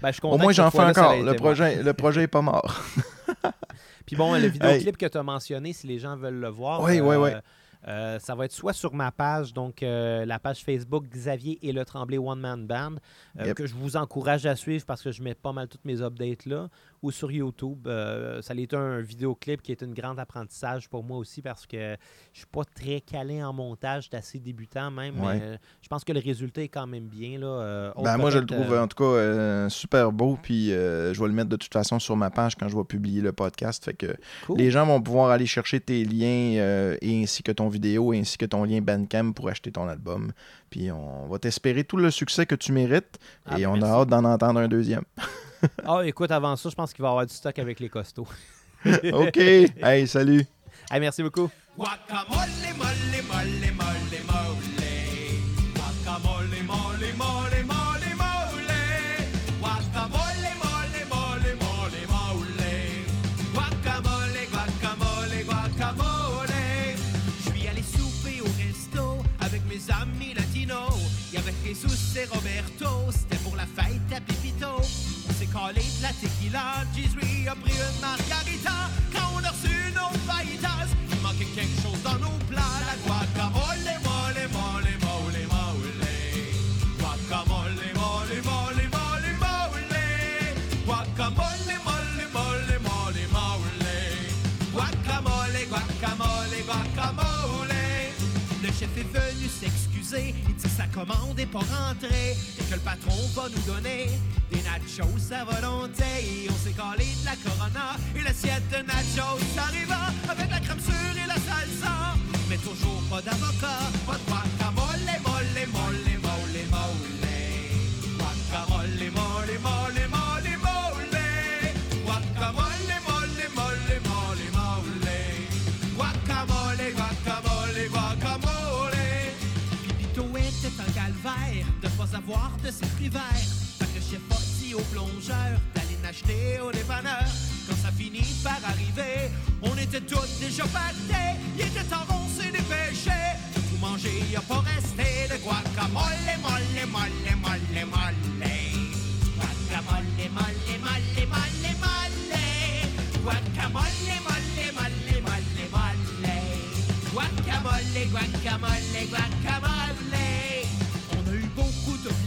Ben, je au moins j'en fais encore. Le projet, le projet est pas mort. [laughs] Puis bon, le vidéoclip que tu as mentionné, si les gens veulent le voir, Oui, oui, oui. Euh, ça va être soit sur ma page, donc euh, la page Facebook Xavier et le Tremblay One Man Band, euh, Yep. que je vous encourage à suivre parce que je mets pas mal toutes mes updates là, ou sur YouTube. Euh, ça a été un vidéoclip qui est un grand apprentissage pour moi aussi parce que je suis pas très calé en montage, j'étais assez débutant même, Ouais. mais euh, je pense que le résultat est quand même bien. Là, euh, Ben moi, je le trouve en tout cas super beau. Puis je vais le mettre de toute façon sur ma page quand je vais publier le podcast. Fait que cool. les gens vont pouvoir aller chercher tes liens et ainsi que ton vidéo ainsi que ton lien Bandcamp pour acheter ton album. Puis on va t'espérer tout le succès que tu mérites Ah, et ben, on merci. a hâte d'en entendre un deuxième. [laughs] [laughs] Ah, écoute, avant ça, je pense qu'il va y avoir du stock avec les costauds. [laughs] OK. Hey, salut. Hey, merci beaucoup. amis latinos. Roberto, c'était pour la fête à S'est collé de la tequila, Gisri a pris une margarita. Quand on a reçu nos fajitas, il manquait quelque chose dans nos plats. La guacamole, mole, mole, mole, mole. Guacamole, mole, mole, mole, mole. Guacamole, mole, mole, mole, mole. Guacamole, guacamole, guacamole. Le chef est venu s'excuser. Sa commande est pas rentrée et que le patron va nous donner des nachos à volonté. Et on s'est collé de la corona et l'assiette de nachos arriva avec la crème sûre et la salsa. Mais toujours pas d'avocat, pas de Un calvaire de pas avoir de ses fruits verts. Fait que chef dit au plongeur d'aller n'acheter au dépanneur. Quand ça finit par arriver, on était tous déjà pactés. Il était temps qu'on s'est. De tout manger, y a pas resté de guacamole, molle, molle, molle, molle. Guacamole, molle, molle, molle, molle. Guacamole, molle, molle, molle, molle. Guacamole, guacamole, guacamole.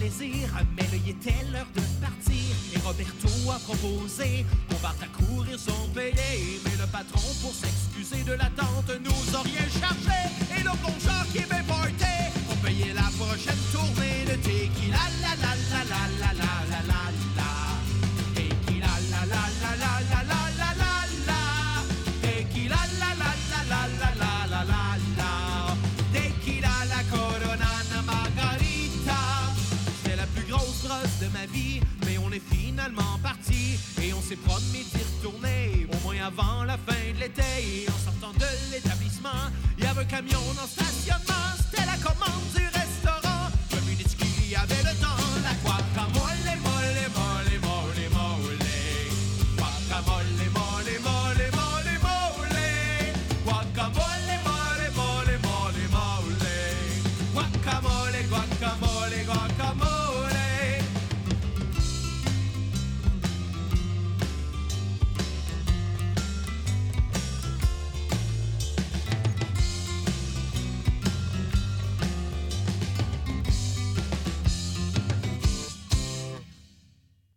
Mais là, il était l'heure de partir. Et Roberto a proposé qu'on parte à courir sans payer. Mais le patron, pour s'excuser de l'attente, nous a chargé. Et le plongeur qui est porté, on payait la prochaine tournée de tequila. La la la la la la la la s'est promis d'y retourner au moins avant la fin de l'été. En sortant de l'établissement, il y avait un camion le stationnement. C'était la commande du